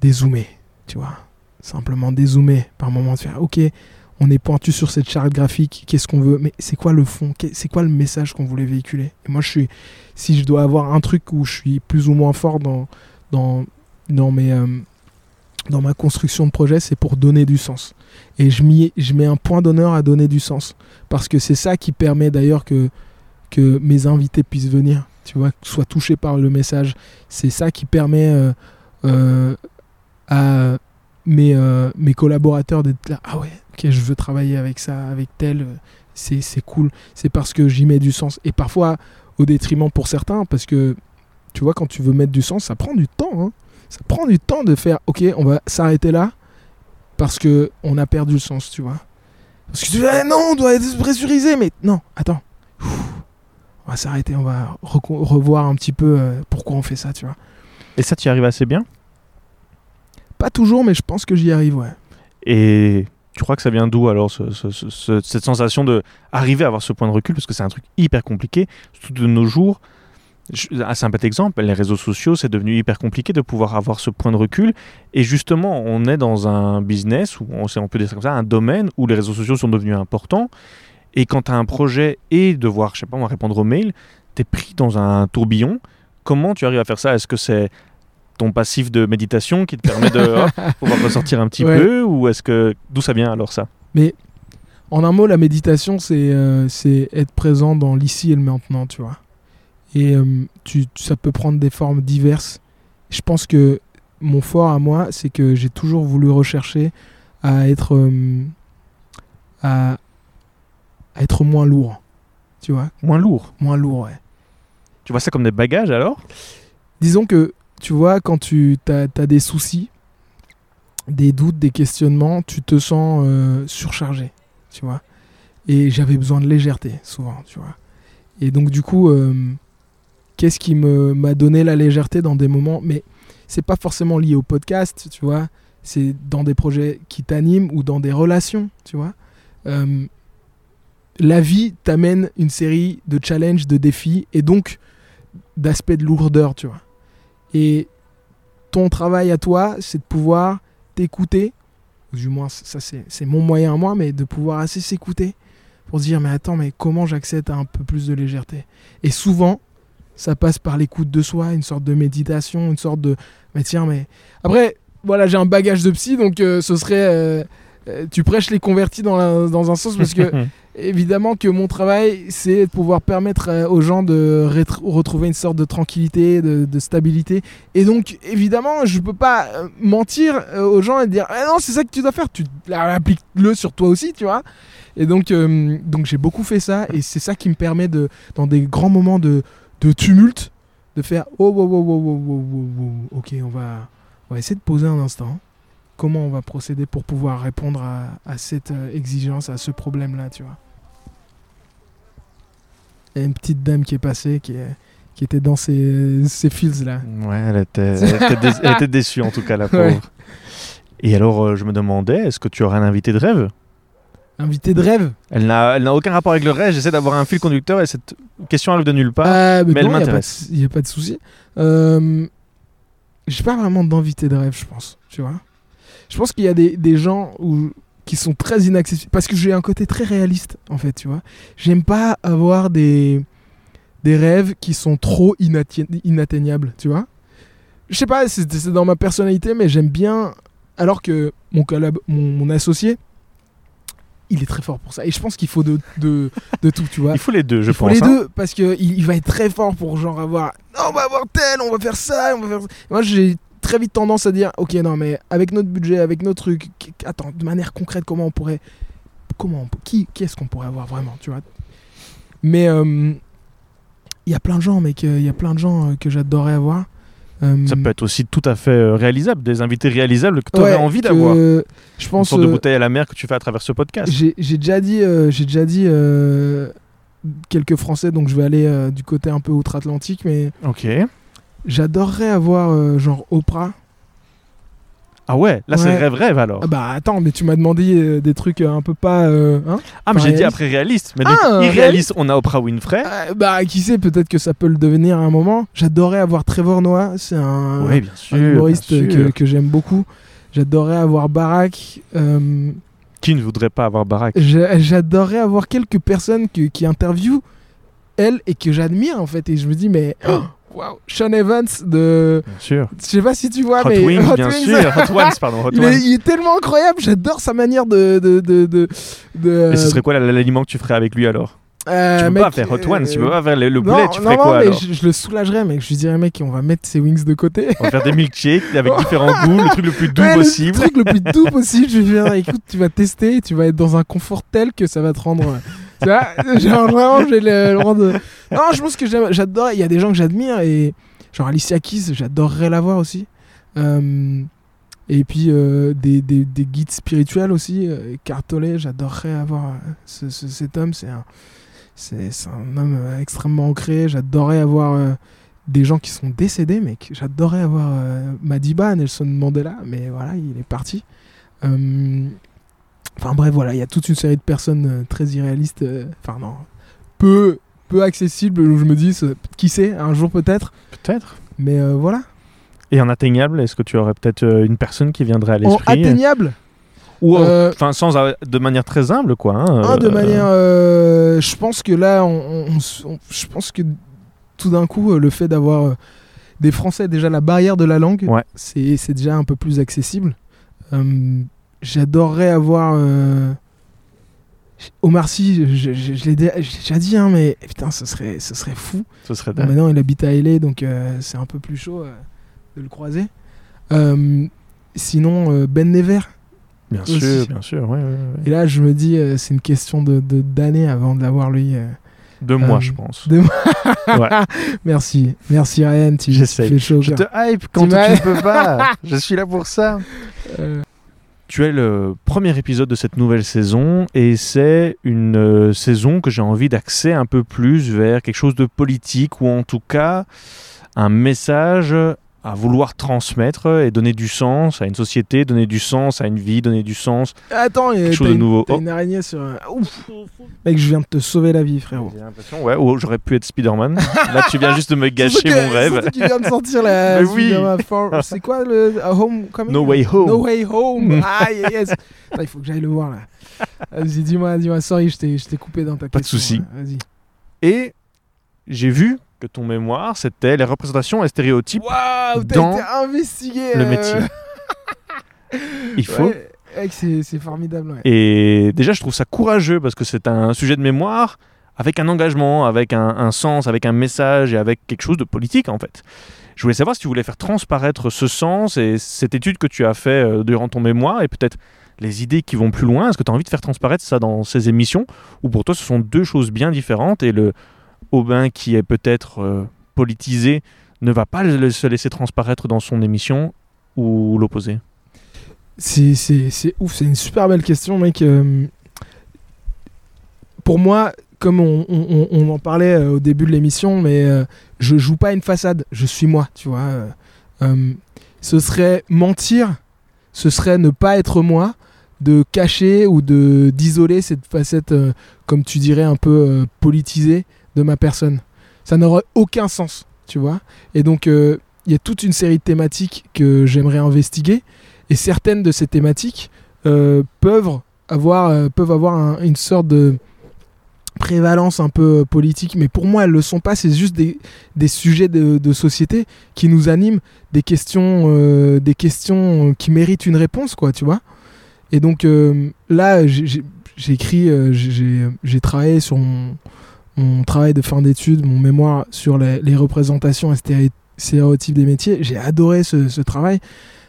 Speaker 1: dézoomer, tu vois, simplement dézoomer par moment, de faire, ok, on est pointu sur cette charte graphique, qu'est-ce qu'on veut, mais c'est quoi le fond, c'est quoi le message qu'on voulait véhiculer? Et moi, je suis, si je dois avoir un truc où je suis plus ou moins fort dans, dans, dans, mes, euh, dans ma construction de projet, c'est pour donner du sens. Et je, m'y- je mets un point d'honneur à donner du sens. Parce que c'est ça qui permet d'ailleurs que, que mes invités puissent venir, tu vois, soient touchés par le message. C'est ça qui permet euh, euh, à mes, euh, mes collaborateurs d'être là. Ah ouais, ok, je veux travailler avec ça, avec tel. C'est c'est cool. C'est parce que j'y mets du sens. Et parfois, au détriment pour certains, parce que tu vois, quand tu veux mettre du sens, ça prend du temps. hein. Ça prend du temps de faire, ok, on va s'arrêter là, parce que on a perdu le sens, tu vois. Parce que tu dis, Ah non, on doit être pressurisé, mais non, attends. On va s'arrêter, on va revoir un petit peu euh, pourquoi on fait ça, tu vois.
Speaker 2: Et ça, tu y arrives assez bien?
Speaker 1: Pas toujours, mais je pense que j'y arrive, ouais.
Speaker 2: Et tu crois que ça vient d'où alors ce- ce- ce- ce- cette sensation de arriver à avoir ce point de recul? Parce que c'est un truc hyper compliqué, surtout de nos jours. Je- Un simple exemple, les réseaux sociaux, c'est devenu hyper compliqué de pouvoir avoir ce point de recul. Et justement, on est dans un business, ou on, on peut dire ça comme ça, un domaine où les réseaux sociaux sont devenus importants. Et quand tu as un projet et devoir, je sais pas, moi, répondre aux mails, tu es pris dans un tourbillon. Comment tu arrives à faire ça? Est-ce que c'est ton passif de méditation qui te permet de [LAUGHS] pouvoir ressortir un petit
Speaker 1: Ouais.
Speaker 2: peu Ou est-ce que. D'où ça vient alors ça?
Speaker 1: En un mot, la méditation, c'est euh, être présent dans l'ici et le maintenant, tu vois. Et euh, tu- ça peut prendre des formes diverses. Je pense que mon fort à moi, c'est que j'ai toujours voulu rechercher à être, euh, à, à être moins lourd, tu vois?
Speaker 2: Moins lourd.
Speaker 1: Moins lourd, ouais.
Speaker 2: Tu vois ça comme des bagages alors?
Speaker 1: Disons que, tu vois, quand tu as, des soucis, des doutes, des questionnements, tu te sens euh, surchargé, tu vois? Et j'avais besoin de légèreté, souvent, tu vois? Et donc, du coup, euh, qu'est-ce qui me- m'a donné la légèreté dans des moments Mais c'est pas forcément lié au podcast, tu vois? C'est dans des projets qui t'animent ou dans des relations, tu vois? Euh, la vie t'amène une série de challenges, de défis, et donc d'aspects de lourdeur, tu vois. Et ton travail à toi, c'est de pouvoir t'écouter, ou du moins ça c'est c'est mon moyen à moi, mais de pouvoir assez s'écouter pour se dire mais attends mais comment j'accède à un peu plus de légèreté? Et souvent ça passe par l'écoute de soi, une sorte de méditation, une sorte de mais tiens mais après voilà j'ai un bagage de psy donc euh, ce serait euh, euh, tu prêches les convertis dans, dans un sens parce que [LAUGHS] évidemment que mon travail c'est de pouvoir permettre euh, aux gens de retrouver une sorte de tranquillité, de, de, stabilité. Et donc évidemment je peux pas euh, mentir aux gens et dire ah non c'est ça que tu dois faire, tu applique-le sur toi aussi tu vois. Et donc, donc j'ai beaucoup fait ça et c'est ça qui me permet de dans des grands moments de, de tumulte de faire oh, oh, oh, oh ok on va on va essayer de poser un instant Comment on va procéder pour pouvoir répondre à, à cette euh, exigence, à ce problème-là, tu vois. Il y a une petite dame qui est passée, qui, est- qui était dans ces, ces fields là.
Speaker 2: Ouais, elle était, elle était dé- elle était déçue en tout cas, la [LAUGHS] pauvre.
Speaker 1: Ouais.
Speaker 2: Et alors, euh, je me demandais, est-ce que tu aurais un invité de rêve?
Speaker 1: Invité de rêve?
Speaker 2: Elle n'a aucun rapport avec le rêve, j'essaie d'avoir un fil conducteur et cette question arrive de nulle part.
Speaker 1: Ah,
Speaker 2: mais elle
Speaker 1: non,
Speaker 2: m'intéresse.
Speaker 1: Il n'y a pas de souci. Euh, J'ai pas vraiment d'invité de rêve, je pense. Tu vois Je pense qu'il y a des, des gens où, qui sont très inaccessibles. Parce que j'ai un côté très réaliste, en fait, tu vois. J'aime pas avoir des, des rêves qui sont trop inatte- inatteignables, tu vois. Je sais pas, c'est dans ma personnalité, mais j'aime bien. Alors que mon, collab, mon, mon associé, il est très fort pour ça. Et je pense qu'il faut de, de, de tout, tu vois.
Speaker 2: Il faut les deux, je
Speaker 1: Il faut
Speaker 2: pense.
Speaker 1: les
Speaker 2: hein.
Speaker 1: deux parce que il, va être très fort pour genre avoir Non, on va avoir tel, on va faire ça, on va faire ça. Moi j'ai très vite tendance à dire ok non mais avec notre budget, avec nos trucs, attends de manière concrète comment on pourrait comment on qui qui est-ce qu'on pourrait avoir vraiment tu vois? Mais euh, il y a plein de gens mec, euh, il y a plein de gens euh, que j'adorerais avoir. Euh,
Speaker 2: Ça peut être aussi tout à fait réalisable, des invités réalisables que tu aurais
Speaker 1: ouais,
Speaker 2: envie d'avoir. Une
Speaker 1: Je pense
Speaker 2: sorte de bouteille à la mer que tu fais à travers ce podcast.
Speaker 1: J'ai déjà dit, euh, j'ai déjà dit quelques Français, donc je vais aller du côté un peu outre-Atlantique, mais
Speaker 2: Ok.
Speaker 1: J'adorerais avoir euh, genre Oprah.
Speaker 2: Ah ouais, là c'est
Speaker 1: Ouais.
Speaker 2: rêve-rêve alors.
Speaker 1: Ah bah attends, mais tu m'as demandé euh, des trucs euh, un peu pas, euh, hein?
Speaker 2: Ah, mais j'ai dit
Speaker 1: réaliste.
Speaker 2: après réaliste. Mais
Speaker 1: Ah,
Speaker 2: donc,
Speaker 1: réaliste.
Speaker 2: irréaliste, on a Oprah Winfrey.
Speaker 1: Euh, Bah qui sait, peut-être que ça peut le devenir à un moment. J'adorerais avoir Trevor Noah, c'est un,
Speaker 2: oui, bien sûr.
Speaker 1: un humoriste
Speaker 2: bien
Speaker 1: que, j'aime beaucoup. J'adorerais avoir Barack. euh,
Speaker 2: Qui ne voudrait pas avoir Barack?
Speaker 1: J'a- J'adorerais avoir quelques personnes que- qui interviewent elle et que j'admire en fait. Et je me dis, mais [GASPS] oh, waouh, Sean Evans de.
Speaker 2: Bien sûr.
Speaker 1: Je sais pas si tu vois,
Speaker 2: Hot
Speaker 1: mais.
Speaker 2: Wings,
Speaker 1: Hot
Speaker 2: bien
Speaker 1: Wings,
Speaker 2: sûr. Hot [LAUGHS] Ones, pardon. Hot
Speaker 1: il, est, il est tellement incroyable, j'adore sa manière de. de, de, de, de-
Speaker 2: Et ce
Speaker 1: euh,
Speaker 2: serait quoi l'aliment que tu ferais avec lui alors?
Speaker 1: Euh,
Speaker 2: Tu peux
Speaker 1: mec,
Speaker 2: pas faire Hot Ones, tu peux
Speaker 1: euh,
Speaker 2: pas faire le, le
Speaker 1: non,
Speaker 2: poulet, tu
Speaker 1: non,
Speaker 2: ferais
Speaker 1: non,
Speaker 2: quoi
Speaker 1: mais
Speaker 2: alors?
Speaker 1: je, je le soulagerais, mec. Je lui dirais, mec, on va mettre ses wings de côté.
Speaker 2: On va faire des milkshakes avec [LAUGHS] différents goûts, le truc le plus doux
Speaker 1: Ouais,
Speaker 2: possible.
Speaker 1: Le truc le plus doux possible. Je vais dire, écoute, tu vas tester, tu vas être dans un confort tel que ça va te rendre. [LAUGHS] genre vraiment, j'ai le, rang de. Non, je pense que j'adore. Il y a des gens que j'admire et genre Alicia Keys, j'adorerais la voir aussi. Euh, et puis euh, des, des, des guides spirituels aussi. Euh, Cartolé, j'adorerais avoir ce- ce- cet homme. C'est un, c'est un homme extrêmement ancré. J'adorerais avoir des gens qui sont décédés, que j'adorerais avoir Madiba, Nelson Mandela, mais voilà, il est parti. Enfin bref, voilà, il y a toute une série de personnes euh, très irréalistes, euh, enfin non, peu, peu accessibles, où je me dis, qui sait, un jour peut-être,
Speaker 2: Peut-être.
Speaker 1: mais euh, voilà.
Speaker 2: Et en atteignable, est-ce que tu aurais peut-être une personne qui viendrait à
Speaker 1: En
Speaker 2: l'esprit
Speaker 1: atteignable
Speaker 2: Ou Euh, enfin sans de manière très humble quoi. hein,
Speaker 1: Ah, de
Speaker 2: euh,
Speaker 1: manière. euh, je pense que là, on, je pense que tout d'un coup, le fait d'avoir des Français, déjà la barrière de la langue,
Speaker 2: Ouais.
Speaker 1: c'est c'est déjà un peu plus accessible. J'adorerais avoir. euh, Omar Sy, je, je- je l'ai déjà dit, hein, mais putain, ce serait, ce serait fou.
Speaker 2: Ce serait
Speaker 1: Bon, maintenant, il habite à LA, donc euh, c'est un peu plus chaud euh, de le croiser. Euh, sinon, Ben Never.
Speaker 2: Bien
Speaker 1: aussi.
Speaker 2: sûr, bien sûr. ouais, ouais, ouais.
Speaker 1: Et là, je me dis, c'est une question de d'années avant de l'avoir lui.
Speaker 2: De moi, je pense.
Speaker 1: de [LAUGHS]
Speaker 2: Ouais. [LAUGHS]
Speaker 1: Merci, merci Ryan, tu, tu
Speaker 2: J'essaye.
Speaker 1: fais chaud. au
Speaker 2: Je te hype quand
Speaker 1: Tu
Speaker 2: tu peux pas. je suis là pour ça. [LAUGHS] Tu es le premier épisode de cette nouvelle saison et c'est une euh, saison que j'ai envie d'axer un peu plus vers quelque chose de politique ou en tout cas un message à vouloir transmettre et donner du sens à une société, donner du sens à une vie, donner du sens.
Speaker 1: Attends, il y a-
Speaker 2: Quelque chose de
Speaker 1: une,
Speaker 2: nouveau.
Speaker 1: t'as
Speaker 2: Oh.
Speaker 1: une araignée sur un. Ouf Mec, je viens de te sauver la vie, frérot.
Speaker 2: J'ai l'impression, ouais, ou j'aurais pu être Spider-Man. Là, tu viens juste de me gâcher
Speaker 1: que-
Speaker 2: mon rêve.
Speaker 1: qu'il vient de sortir la. [LAUGHS]
Speaker 2: Mais oui.
Speaker 1: C'est quoi le. a
Speaker 2: No Way Home.
Speaker 1: No Way Home Ah, yes Il faut que j'aille le voir là. Vas-y, dis-moi, dis-moi, sorry, je t'ai je t'ai coupé dans ta
Speaker 2: Pas de souci.
Speaker 1: Vas-y.
Speaker 2: Et j'ai vu que ton mémoire, c'était les représentations et stéréotypes.
Speaker 1: T'as
Speaker 2: dans
Speaker 1: été investigué
Speaker 2: le
Speaker 1: euh,
Speaker 2: métier. [LAUGHS] Il faut.
Speaker 1: Ouais, c'est formidable, ouais.
Speaker 2: Et déjà, je trouve ça courageux parce que c'est un sujet de mémoire avec un engagement, avec un, un sens, avec un message et avec quelque chose de politique en fait. Je voulais savoir si tu voulais faire transparaître ce sens et cette étude que tu as fait euh, durant ton mémoire et peut-être les idées qui vont plus loin. Est-ce que tu as envie de faire transparaître ça dans ces émissions ou pour toi ce sont deux choses bien différentes et le Aubin qui est peut-être euh, politisé ne va pas se laisser transparaître dans son émission ou l'opposé
Speaker 1: C'est, ouf, c'est une super belle question, mec. Euh, pour moi, comme on, en parlait euh, au début de l'émission, mais euh, je joue pas une façade, je suis moi, tu vois. ce serait mentir, ce serait ne pas être moi, de cacher ou de d'isoler cette facette, comme tu dirais, un peu politisée de ma personne. Ça n'aurait aucun sens, tu vois. Et donc, euh, il y a toute une série de thématiques que j'aimerais investiguer. Et certaines de ces thématiques euh, peuvent avoir, euh, peuvent avoir un- une sorte de prévalence un peu politique, mais pour moi elles le sont pas, c'est juste des, sujets de, société qui nous animent, des questions, qui méritent une réponse, quoi, tu vois. Et donc là, j'ai- écrit, j'ai travaillé sur mon, mon travail de fin d'études, mon mémoire sur les, les représentations et stéréo- stéréotypes des métiers. J'ai adoré ce, ce travail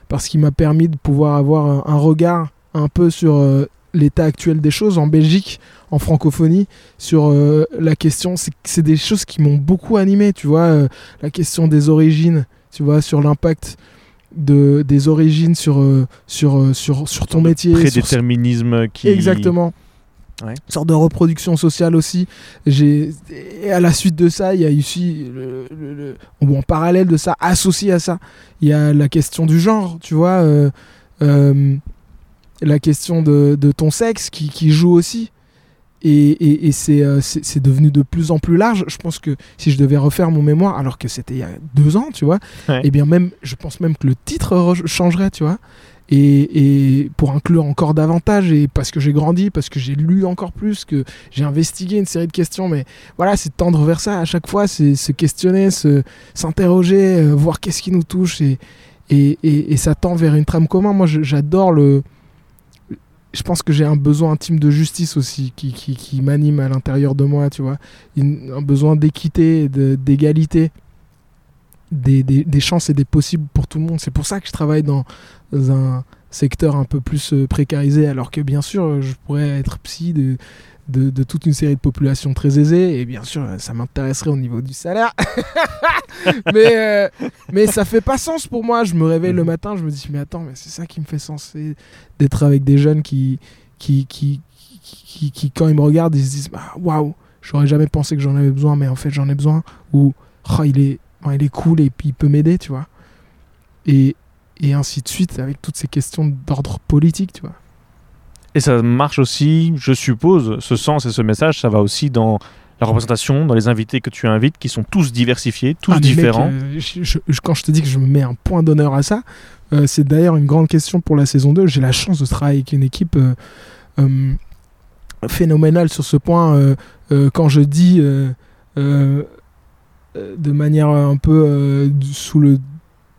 Speaker 1: parce qu'il m'a permis de pouvoir avoir un, un regard un peu sur euh, l'état actuel des choses en Belgique, en francophonie, sur euh, la question. C'est des choses qui m'ont beaucoup animé, tu vois, euh, la question des origines, tu vois, sur l'impact de, des origines sur, sur, sur, sur ton métier. sur-
Speaker 2: Prédéterminisme qui.
Speaker 1: Exactement.
Speaker 2: Ouais.
Speaker 1: Une sorte de reproduction sociale aussi. J'ai et à la suite de ça, il y a aussi le, le- en parallèle de ça, associé à ça, il y a la question du genre, tu vois, euh, euh, la question de, de ton sexe qui, qui joue aussi. Et, et- et c'est euh, c'est devenu de plus en plus large. Je pense que si je devais refaire mon mémoire, alors que c'était il y a deux ans, tu vois,
Speaker 2: Ouais.
Speaker 1: et bien même, je pense même que le titre re- changerait, tu vois. Et, pour inclure encore davantage, et parce que j'ai grandi, parce que j'ai lu encore plus, que j'ai investigué une série de questions, mais voilà, c'est tendre vers ça à chaque fois, c'est se questionner, s'interroger, euh, voir qu'est-ce qui nous touche, et, et, ça tend vers une trame commune. Moi, j'adore le. Je pense que j'ai un besoin intime de justice aussi qui, qui, m'anime à l'intérieur de moi, tu vois. Un besoin d'équité, d'égalité, des, des, des chances et des possibles pour tout le monde. C'est pour ça que je travaille dans, dans un secteur un peu plus euh, précarisé, alors que bien sûr, je pourrais être psy de, de, de toute une série de populations très aisées, et bien sûr, ça m'intéresserait au niveau du salaire. [LAUGHS] mais, euh, mais ça fait pas sens pour moi. Je me réveille le matin, je me dis, mais attends, mais c'est ça qui me fait sens, d'être avec des jeunes qui, qui, qui, qui, quand ils me regardent, ils se disent, bah, waouh, j'aurais jamais pensé que j'en avais besoin, mais en fait, j'en ai besoin. Ou, oh, il est, oh, il est cool et puis il peut m'aider, tu vois. Et, et ainsi de suite, avec toutes ces questions d'ordre politique, tu vois.
Speaker 2: Et ça marche aussi, je suppose, ce sens et ce message, ça va aussi dans la représentation, dans les invités que tu invites, qui sont tous diversifiés, tous
Speaker 1: Ah, mec,
Speaker 2: différents.
Speaker 1: euh, je- je- je- quand je te dis que je me mets un point d'honneur à ça, euh, c'est d'ailleurs une grande question pour la saison 2. J'ai la chance de travailler avec une équipe euh, phénoménale sur ce point. quand je dis de manière un peu euh, sous le.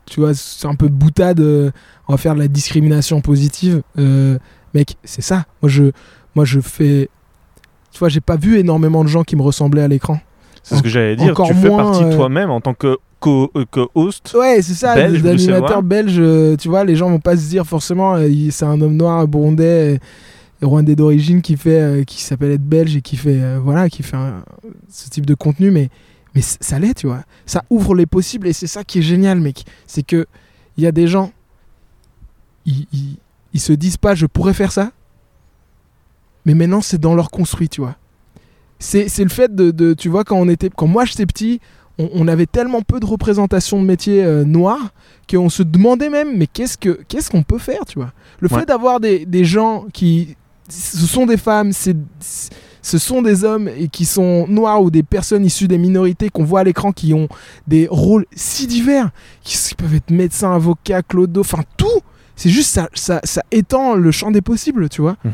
Speaker 1: Tu vois, c'est un peu de boutade, euh, on va faire de la discrimination positive. euh, mec, c'est ça. Moi je, moi, je fais tu vois, j'ai pas vu énormément de gens qui me ressemblaient à l'écran.
Speaker 2: C'est ce que j'allais dire.
Speaker 1: Encore
Speaker 2: tu fais
Speaker 1: moins,
Speaker 2: partie
Speaker 1: euh,
Speaker 2: toi-même en tant que co- euh.
Speaker 1: Ouais, c'est ça,
Speaker 2: Belge,
Speaker 1: belges, euh, tu vois, les gens vont pas se dire forcément, euh, c'est un homme noir burundais, euh, rwandais d'origine qui fait, euh, qui s'appelle être belge et qui fait, euh, voilà, qui fait un- ce type de contenu, mais, mais ça l'est, tu vois. Ça ouvre les possibles et c'est ça qui est génial, mec. C'est que il y a des gens, ils, ils, ils se disent pas, je pourrais faire ça, mais maintenant c'est dans leur construit, tu vois. C'est c'est le fait de, de- tu vois, quand on était, quand moi j'étais petit, on, on avait tellement peu de représentation de métiers euh, noirs qu'on se demandait même, mais qu'est-ce que qu'est-ce qu'on peut faire, tu vois Le
Speaker 2: Ouais.
Speaker 1: fait d'avoir des, des gens qui, ce sont des femmes, c'est ce sont des hommes et qui sont noirs ou des personnes issues des minorités qu'on voit à l'écran qui ont des rôles si divers, qui, peuvent être médecins, avocats, clodo, enfin tout. C'est juste ça, ça, ça étend le champ des possibles, tu vois.
Speaker 2: Mhm.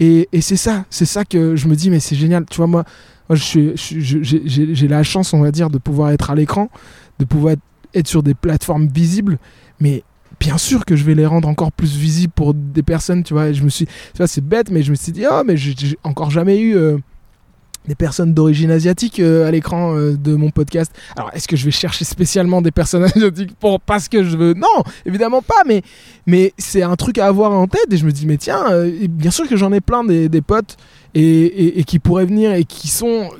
Speaker 1: Et, et c'est ça, c'est ça que je me dis, mais c'est génial. Tu vois, moi, moi je suis- je suis- je- j'ai- la chance, on va dire, de pouvoir être à l'écran, de pouvoir être, être sur des plateformes visibles, mais bien sûr que je vais les rendre encore plus visibles pour des personnes, tu vois. Je me suis, tu c'est bête, mais je me suis dit, oh, mais j'ai encore jamais eu euh, des personnes d'origine asiatique euh, à l'écran euh, de mon podcast. Alors, est-ce que je vais chercher spécialement des personnes [LAUGHS] asiatiques pour parce que je veux? Non, évidemment pas, mais c'est un truc à avoir en tête et je me dis mais tiens bien sûr que j'en ai plein des, potes et qui pourraient venir et qui sont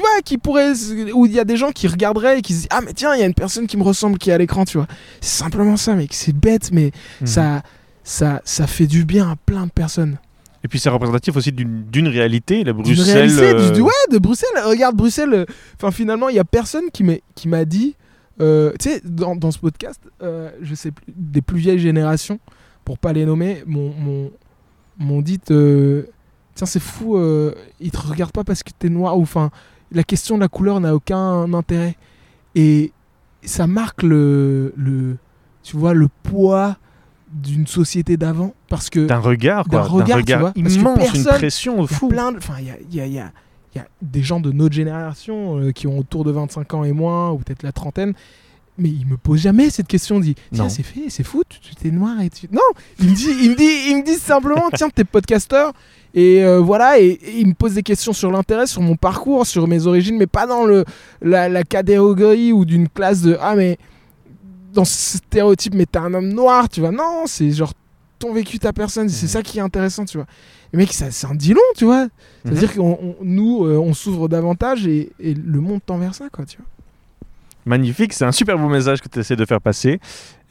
Speaker 1: tu vois qui pourraient où il y a des gens qui regarderaient et qui se disent ah mais tiens il y a une personne qui me ressemble qui est à l'écran tu vois c'est simplement ça mec c'est bête mais
Speaker 2: Mhm.
Speaker 1: ça ça ça fait du bien à plein de personnes
Speaker 2: Et puis c'est représentatif aussi d'une réalité. La Bruxelles.
Speaker 1: réalité, du-
Speaker 2: euh,
Speaker 1: du- ouais, de Bruxelles. Regarde, Bruxelles. euh, Enfin, finalement, il y a personne qui m'a dit. euh, tu sais, dans, dans ce podcast, euh, je sais plus, des plus vieilles générations, pour pas les nommer, m'ont m'ont dit Tiens, c'est fou, ils te regardent pas parce que t'es noir. Ou enfin, la question de la couleur n'a aucun intérêt. Et ça marque le, le. Tu vois, le poids d'une société d'avant. Parce que.
Speaker 2: D'un regard, quoi.
Speaker 1: D'un regard, tu vois,
Speaker 2: immense, une
Speaker 1: personne-
Speaker 2: pression
Speaker 1: Il y a
Speaker 2: fou.
Speaker 1: plein. Enfin, il y a, il y a- il y a- il y a des gens de notre génération euh, qui ont autour de 25 ans et moins, ou peut-être la trentaine. Mais ils me posent jamais cette question. Ils disent Tiens, c'est fait, c'est fou, tu t'es noir et tu. Non Ils me disent, ils me disent, ils me disent simplement Tiens, t'es podcasteur. Et euh, voilà, et, et ils me posent des questions sur l'intérêt, sur mon parcours, sur mes origines, mais pas dans le, la, la catégorie ou d'une classe de Ah, mais dans ce stéréotype, mais t'es un homme noir, tu vois. Non, c'est genre ton vécu, ta personne, c'est
Speaker 2: Mhm.
Speaker 1: ça qui est intéressant, tu vois. Et mec, ça, ça en dit long, tu vois. C'est-à-dire que nous, euh, on s'ouvre davantage et, et le monde tend vers ça, quoi, tu vois.
Speaker 2: Magnifique, c'est un super beau message que tu essaies de faire passer.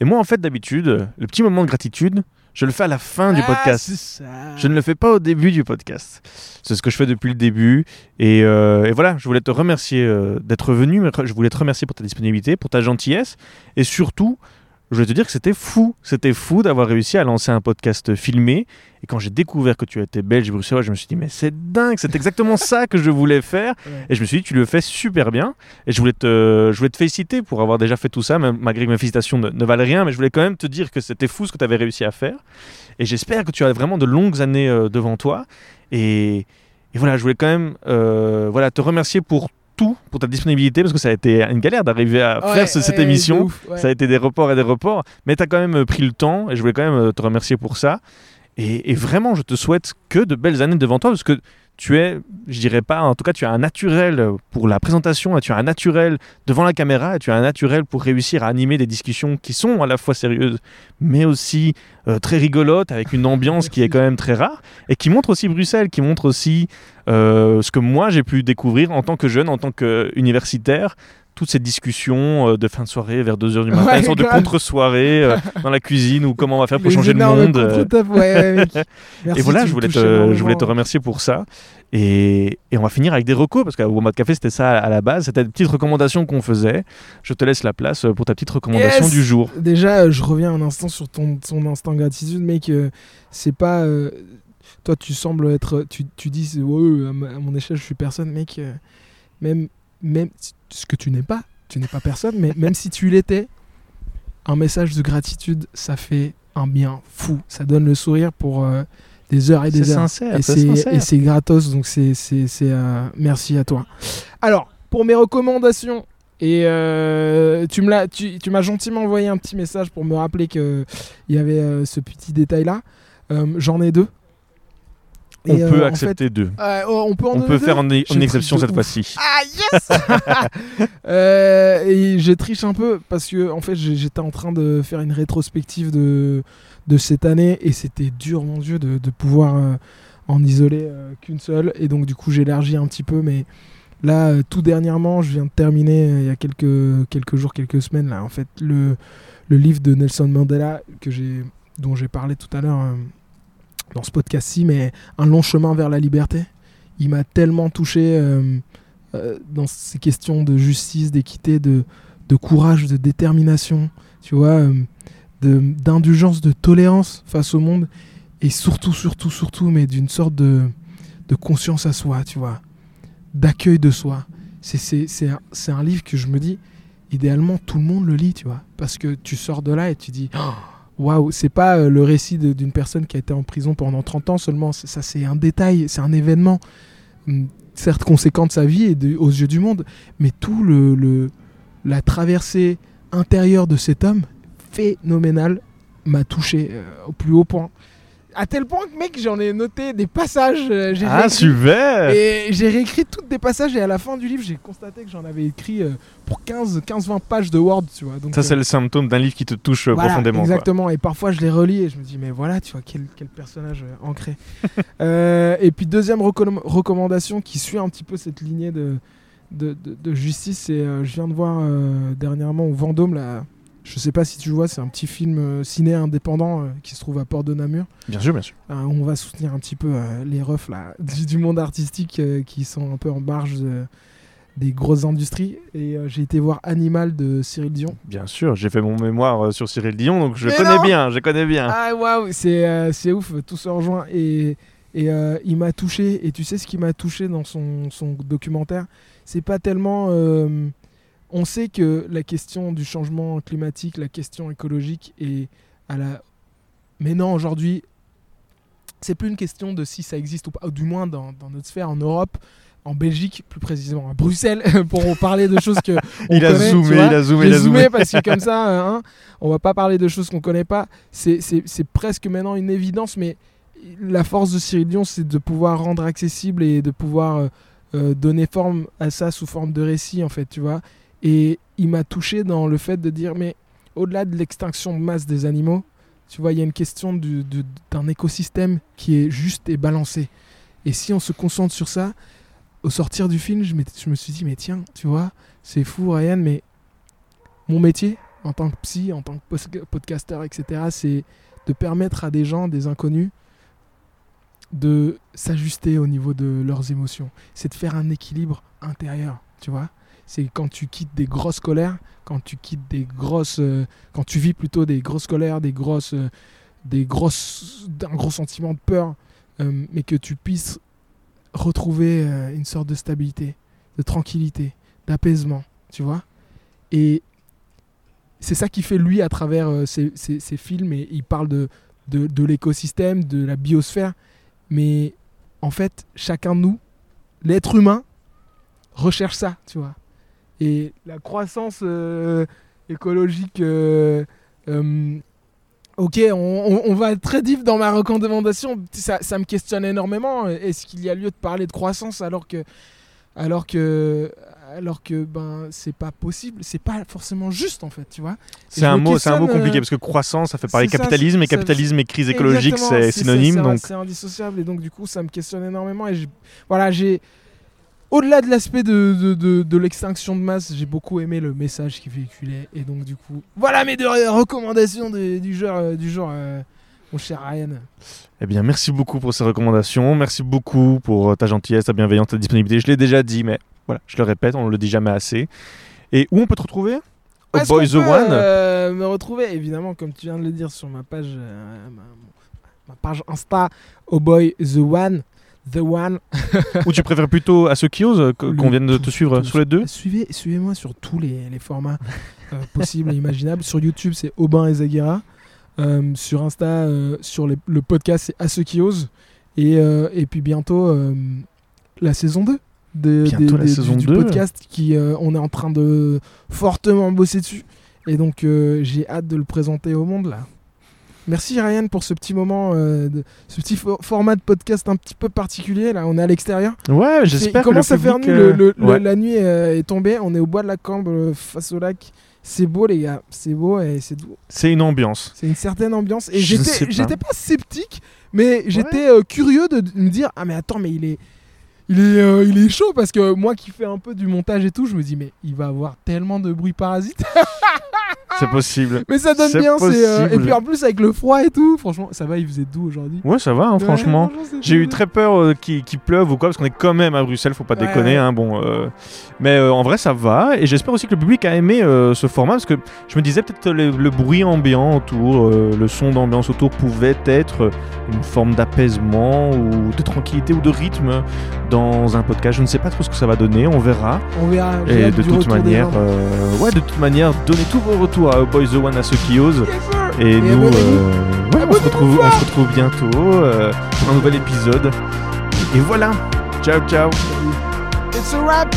Speaker 2: Et moi, en fait, d'habitude, le petit moment de gratitude, je le fais à la fin du
Speaker 1: Ah,
Speaker 2: podcast.
Speaker 1: c'est ça.
Speaker 2: Je ne le fais pas au début du podcast. C'est ce que je fais depuis le début. Et, euh, et voilà, je voulais te remercier euh, d'être venu. Je voulais te remercier pour ta disponibilité, pour ta gentillesse. Et surtout, je voulais te dire que c'était fou. C'était fou d'avoir réussi à lancer un podcast filmé. Et quand j'ai découvert que tu étais belge et bruxellois, je me suis dit, mais c'est dingue, c'est exactement ça que je voulais faire. [LAUGHS]
Speaker 1: Ouais.
Speaker 2: Et je me suis dit, tu le fais super bien. Et je voulais te, je voulais te féliciter pour avoir déjà fait tout ça, même, malgré que mes félicitations ne, ne valent rien. Mais je voulais quand même te dire que c'était fou ce que tu avais réussi à faire. Et j'espère que tu as vraiment de longues années euh, devant toi. Et, et voilà, je voulais quand même euh, voilà, te remercier pour tout, pour ta disponibilité, parce que ça a été une galère d'arriver à
Speaker 1: Ouais,
Speaker 2: faire ce- cette émission.
Speaker 1: de ouf, ouais.
Speaker 2: Ça a été des reports et des reports, mais tu as quand même euh, pris le temps et je voulais quand même euh, te remercier pour ça. Et, et vraiment, je te souhaite que de belles années devant toi parce que tu es, je dirais pas, en tout cas, tu as un naturel pour la présentation, tu as un naturel devant la caméra tu as un naturel pour réussir à animer des discussions qui sont à la fois sérieuses mais aussi euh, très rigolotes avec une ambiance qui est quand même très rare et qui montre aussi Bruxelles, qui montre aussi euh, ce que moi j'ai pu découvrir en tant que jeune, en tant qu'universitaire toutes ces discussions euh, de fin de soirée vers 2h du matin,
Speaker 1: Ouais,
Speaker 2: une sorte de contre-soirée euh, dans la cuisine ou comment on va faire pour
Speaker 1: Les
Speaker 2: changer le monde. euh,
Speaker 1: ouais. [LAUGHS] Merci,
Speaker 2: et voilà, je voulais, te, je voulais te remercier pour ça. Et, et on va finir avec des recos, parce qu'au Wombat Café, c'était ça à la base. C'était des petites recommandations qu'on faisait. Je te laisse la place pour ta petite recommandation
Speaker 1: Yes
Speaker 2: du jour.
Speaker 1: Déjà, je reviens un instant sur ton, ton instant gratitude, mec. c'est pas. euh, toi, tu sembles être. Tu, tu dis, ouais, à, mon échelle, je suis personne, mec. même, même ce que tu n'es pas, tu n'es pas personne, mais même si tu l'étais, un message de gratitude, ça fait un bien fou. Ça donne le sourire pour euh, des heures et des
Speaker 2: C'est
Speaker 1: heures.
Speaker 2: sincère,
Speaker 1: et
Speaker 2: c'est
Speaker 1: c'est
Speaker 2: sincère.
Speaker 1: et c'est gratos, donc c'est c'est c'est, euh, merci à toi. Alors pour mes recommandations. Et euh, tu me l'as, tu, tu m'as gentiment envoyé un petit message pour me rappeler que il y avait euh, ce petit détail là. J'en ai deux.
Speaker 2: On
Speaker 1: Et, euh,
Speaker 2: peut
Speaker 1: en
Speaker 2: accepter deux.
Speaker 1: fait, euh, oh, on peut en
Speaker 2: On peut faire en,
Speaker 1: pris
Speaker 2: exception cette fois-ci. [LAUGHS]
Speaker 1: Ah yes [LAUGHS] Euh, Et je triche un peu parce que en fait j'étais en train de faire une rétrospective de, de cette année et c'était dur mon dieu de, de pouvoir euh, en isoler euh, qu'une seule et donc du coup j'élargis un petit peu mais là euh, tout dernièrement je viens de terminer euh, il y a quelques, quelques jours quelques semaines là en fait le, le livre de Nelson Mandela que j'ai dont j'ai parlé tout à l'heure euh, dans ce podcast-ci mais un long chemin vers la liberté il m'a tellement touché euh, euh, dans ces questions de justice, d'équité, de, de courage, de détermination, tu vois, euh, d'indulgence, de, tolérance face au monde, et surtout, surtout, surtout, mais d'une sorte de, de conscience à soi, tu vois, d'accueil de soi. C'est- un, un livre que je me dis, idéalement, tout le monde le lit, tu vois, parce que tu sors de là et tu dis, Oh, waouh, c'est pas euh, le récit d'une personne qui a été en prison pendant 30 ans seulement, ça c'est un détail, c'est un événement hum, certes conséquent de sa vie et aux yeux du monde, mais tout le, la traversée intérieure de cet homme phénoménal m'a touché euh, au plus haut point. À tel point que mec, j'en ai noté des passages. euh, j'ai
Speaker 2: Ah,
Speaker 1: réécrit-
Speaker 2: super
Speaker 1: et j'ai réécrit toutes des passages et à la fin du livre, j'ai constaté que j'en avais écrit euh, pour 15-20 pages de Word, tu vois. Donc,
Speaker 2: Ça,
Speaker 1: euh,
Speaker 2: c'est le symptôme d'un livre qui te touche
Speaker 1: voilà,
Speaker 2: profondément. quoi.
Speaker 1: Exactement. Et parfois, je les relis et je me dis, mais voilà, tu vois, quel, quel personnage ancré. [LAUGHS] Et puis, deuxième recomm- recommandation qui suit un petit peu cette lignée de, de, de- de justice, c'est euh, je viens de voir dernièrement au Vendôme, là, je sais pas si tu vois, c'est un petit film euh, ciné indépendant euh, qui se trouve à Port de Namur.
Speaker 2: Bien sûr, bien sûr.
Speaker 1: Euh, on va soutenir un petit peu les refs là, du, du monde artistique qui sont un peu en marge de- des grosses industries. Et j'ai été voir Animal de Cyril Dion.
Speaker 2: Bien sûr, j'ai fait mon mémoire sur Cyril Dion, donc je
Speaker 1: Mais
Speaker 2: connais
Speaker 1: non
Speaker 2: bien, je connais bien.
Speaker 1: Ah waouh, c'est ouf, tout se rejoint et et il m'a touché et tu sais ce qui m'a touché dans son, son documentaire, c'est pas tellement on sait que la question du changement climatique, la question écologique est à la mais non aujourd'hui c'est plus une question de si ça existe ou pas, ou du moins dans, dans notre sphère en Europe, en Belgique plus précisément à Bruxelles [LAUGHS] pour parler de choses que [LAUGHS] on
Speaker 2: Il a
Speaker 1: connaît,
Speaker 2: zoomé, il a zoomé, il a zoomé.
Speaker 1: parce que comme [LAUGHS] ça, euh, hein, on va pas parler de choses qu'on connaît pas. C'est presque maintenant une évidence, mais la force de Cyril Dion, c'est de pouvoir rendre accessible et de pouvoir euh, euh, donner forme à ça sous forme de récit, en fait, tu vois. Et il m'a touché dans le fait de dire, mais au-delà de l'extinction de masse des animaux, tu vois, il y a une question du- du- d'un écosystème qui est juste et balancé. Et si on se concentre sur ça, au sortir du film, je, je me suis dit, mais tiens, tu vois, c'est fou, Ryan, mais mon métier, en tant que psy, en tant que podcasteur, etc., c'est de permettre à des gens, des inconnus, de s'ajuster au niveau de leurs émotions. C'est de faire un équilibre intérieur, tu vois. C'est quand tu quittes des grosses colères, quand tu quittes des grosses, euh, quand tu vis plutôt des grosses colères, des grosses, euh, des grosses, d'un gros sentiment de peur, euh, mais que tu puisses retrouver une sorte de stabilité, de tranquillité, d'apaisement, tu vois? Et c'est ça qui fait lui à travers ses films et il parle de, de, de l'écosystème, de la biosphère. Mais en fait, chacun de nous, l'être humain, recherche ça, tu vois? Et la croissance euh, écologique, euh, euh, ok, on, on- on va très deep dans ma recommandation. Ça, ça me questionne énormément. Est-ce qu'il y a lieu de parler de croissance alors que, alors que, alors que ben c'est pas possible, c'est pas forcément juste en fait, tu vois.
Speaker 2: C'est un mot, c'est un mot compliqué parce que croissance, ça fait parler
Speaker 1: ça,
Speaker 2: capitalisme et capitalisme et crise écologique, c'est synonyme.
Speaker 1: c'est-
Speaker 2: donc
Speaker 1: c'est indissociable et donc du coup ça me questionne énormément et voilà j'ai au-delà de l'aspect de, de, de- de l'extinction de masse, j'ai beaucoup aimé le message qu'il véhiculait et donc du coup voilà mes deux recommandations du jour euh, du euh, mon cher Ryan.
Speaker 2: Eh bien, merci beaucoup pour ces recommandations. Merci beaucoup pour euh, ta gentillesse, ta bienveillance, ta disponibilité. Je l'ai déjà dit, mais voilà, je le répète, on ne le dit jamais assez. Et où on peut te retrouver? Au Boy The
Speaker 1: peut,
Speaker 2: One?
Speaker 1: euh, me retrouver? Évidemment comme tu viens de le dire sur ma page euh, ma, ma page Insta au boy the one the one [LAUGHS]
Speaker 2: Ou tu préfères plutôt à ce kios euh, que-
Speaker 1: Le-
Speaker 2: qu'on vienne de te suivre sur les deux
Speaker 1: Suivez, suivez-moi sur tous les, les formats euh, possibles et imaginables. Sur YouTube, c'est Aubin et Zaguera. Euh, sur Insta, euh, sur les- le podcast, c'est À ceux qui osent. Et, et puis bientôt, la saison 2 de,
Speaker 2: Bientôt la
Speaker 1: du-
Speaker 2: saison
Speaker 1: du
Speaker 2: 2.
Speaker 1: podcast qui on est en train de fortement bosser dessus. Et donc, j'ai hâte de le présenter au monde là. Merci Ryan pour ce petit moment, euh, de- ce petit fo- format de podcast un petit peu particulier. Là, on est à l'extérieur.
Speaker 2: Ouais, j'espère euh,
Speaker 1: Le, le- le-
Speaker 2: ouais.
Speaker 1: La nuit euh, est tombée. On est au bois de la Cambre euh, face au lac. C'est beau, les gars. C'est beau et c'est doux.
Speaker 2: C'est une ambiance.
Speaker 1: C'est une certaine ambiance. Et j'étais,
Speaker 2: pas.
Speaker 1: j'étais pas sceptique, mais j'étais curieux de, de me dire ah mais attends mais il est, il est, euh, il est chaud parce que moi qui fais un peu du montage et tout, je me dis mais il va avoir tellement de bruit parasite. [LAUGHS]
Speaker 2: C'est possible.
Speaker 1: mais ça donne bien. Euh, et puis en plus avec le froid et tout, franchement ça va, il faisait doux aujourd'hui.
Speaker 2: Ouais, ça va, hein, franchement. J'ai eu très peur euh, qu'il pleuve ou quoi, parce qu'on est quand même à Bruxelles, faut pas
Speaker 1: Ouais,
Speaker 2: déconner.
Speaker 1: ouais.
Speaker 2: Hein, bon, euh, mais en vrai, ça va. Et j'espère aussi que le public a aimé ce format, parce que je me disais peut-être le, le bruit ambiant autour, le son d'ambiance autour pouvait être une forme d'apaisement ou de tranquillité ou de rythme dans un podcast. Je ne sais pas trop ce que ça va donner, on verra.
Speaker 1: On verra.
Speaker 2: Et de toute manière, ouais, de toute manière, donnez tous vos retours à Boys the One à ceux qui osent. Et,
Speaker 1: Et
Speaker 2: nous, euh, ouais, on, se retrouve, on se retrouve bientôt euh, pour un nouvel épisode. Et voilà. Ciao, ciao.
Speaker 1: It's a wrap.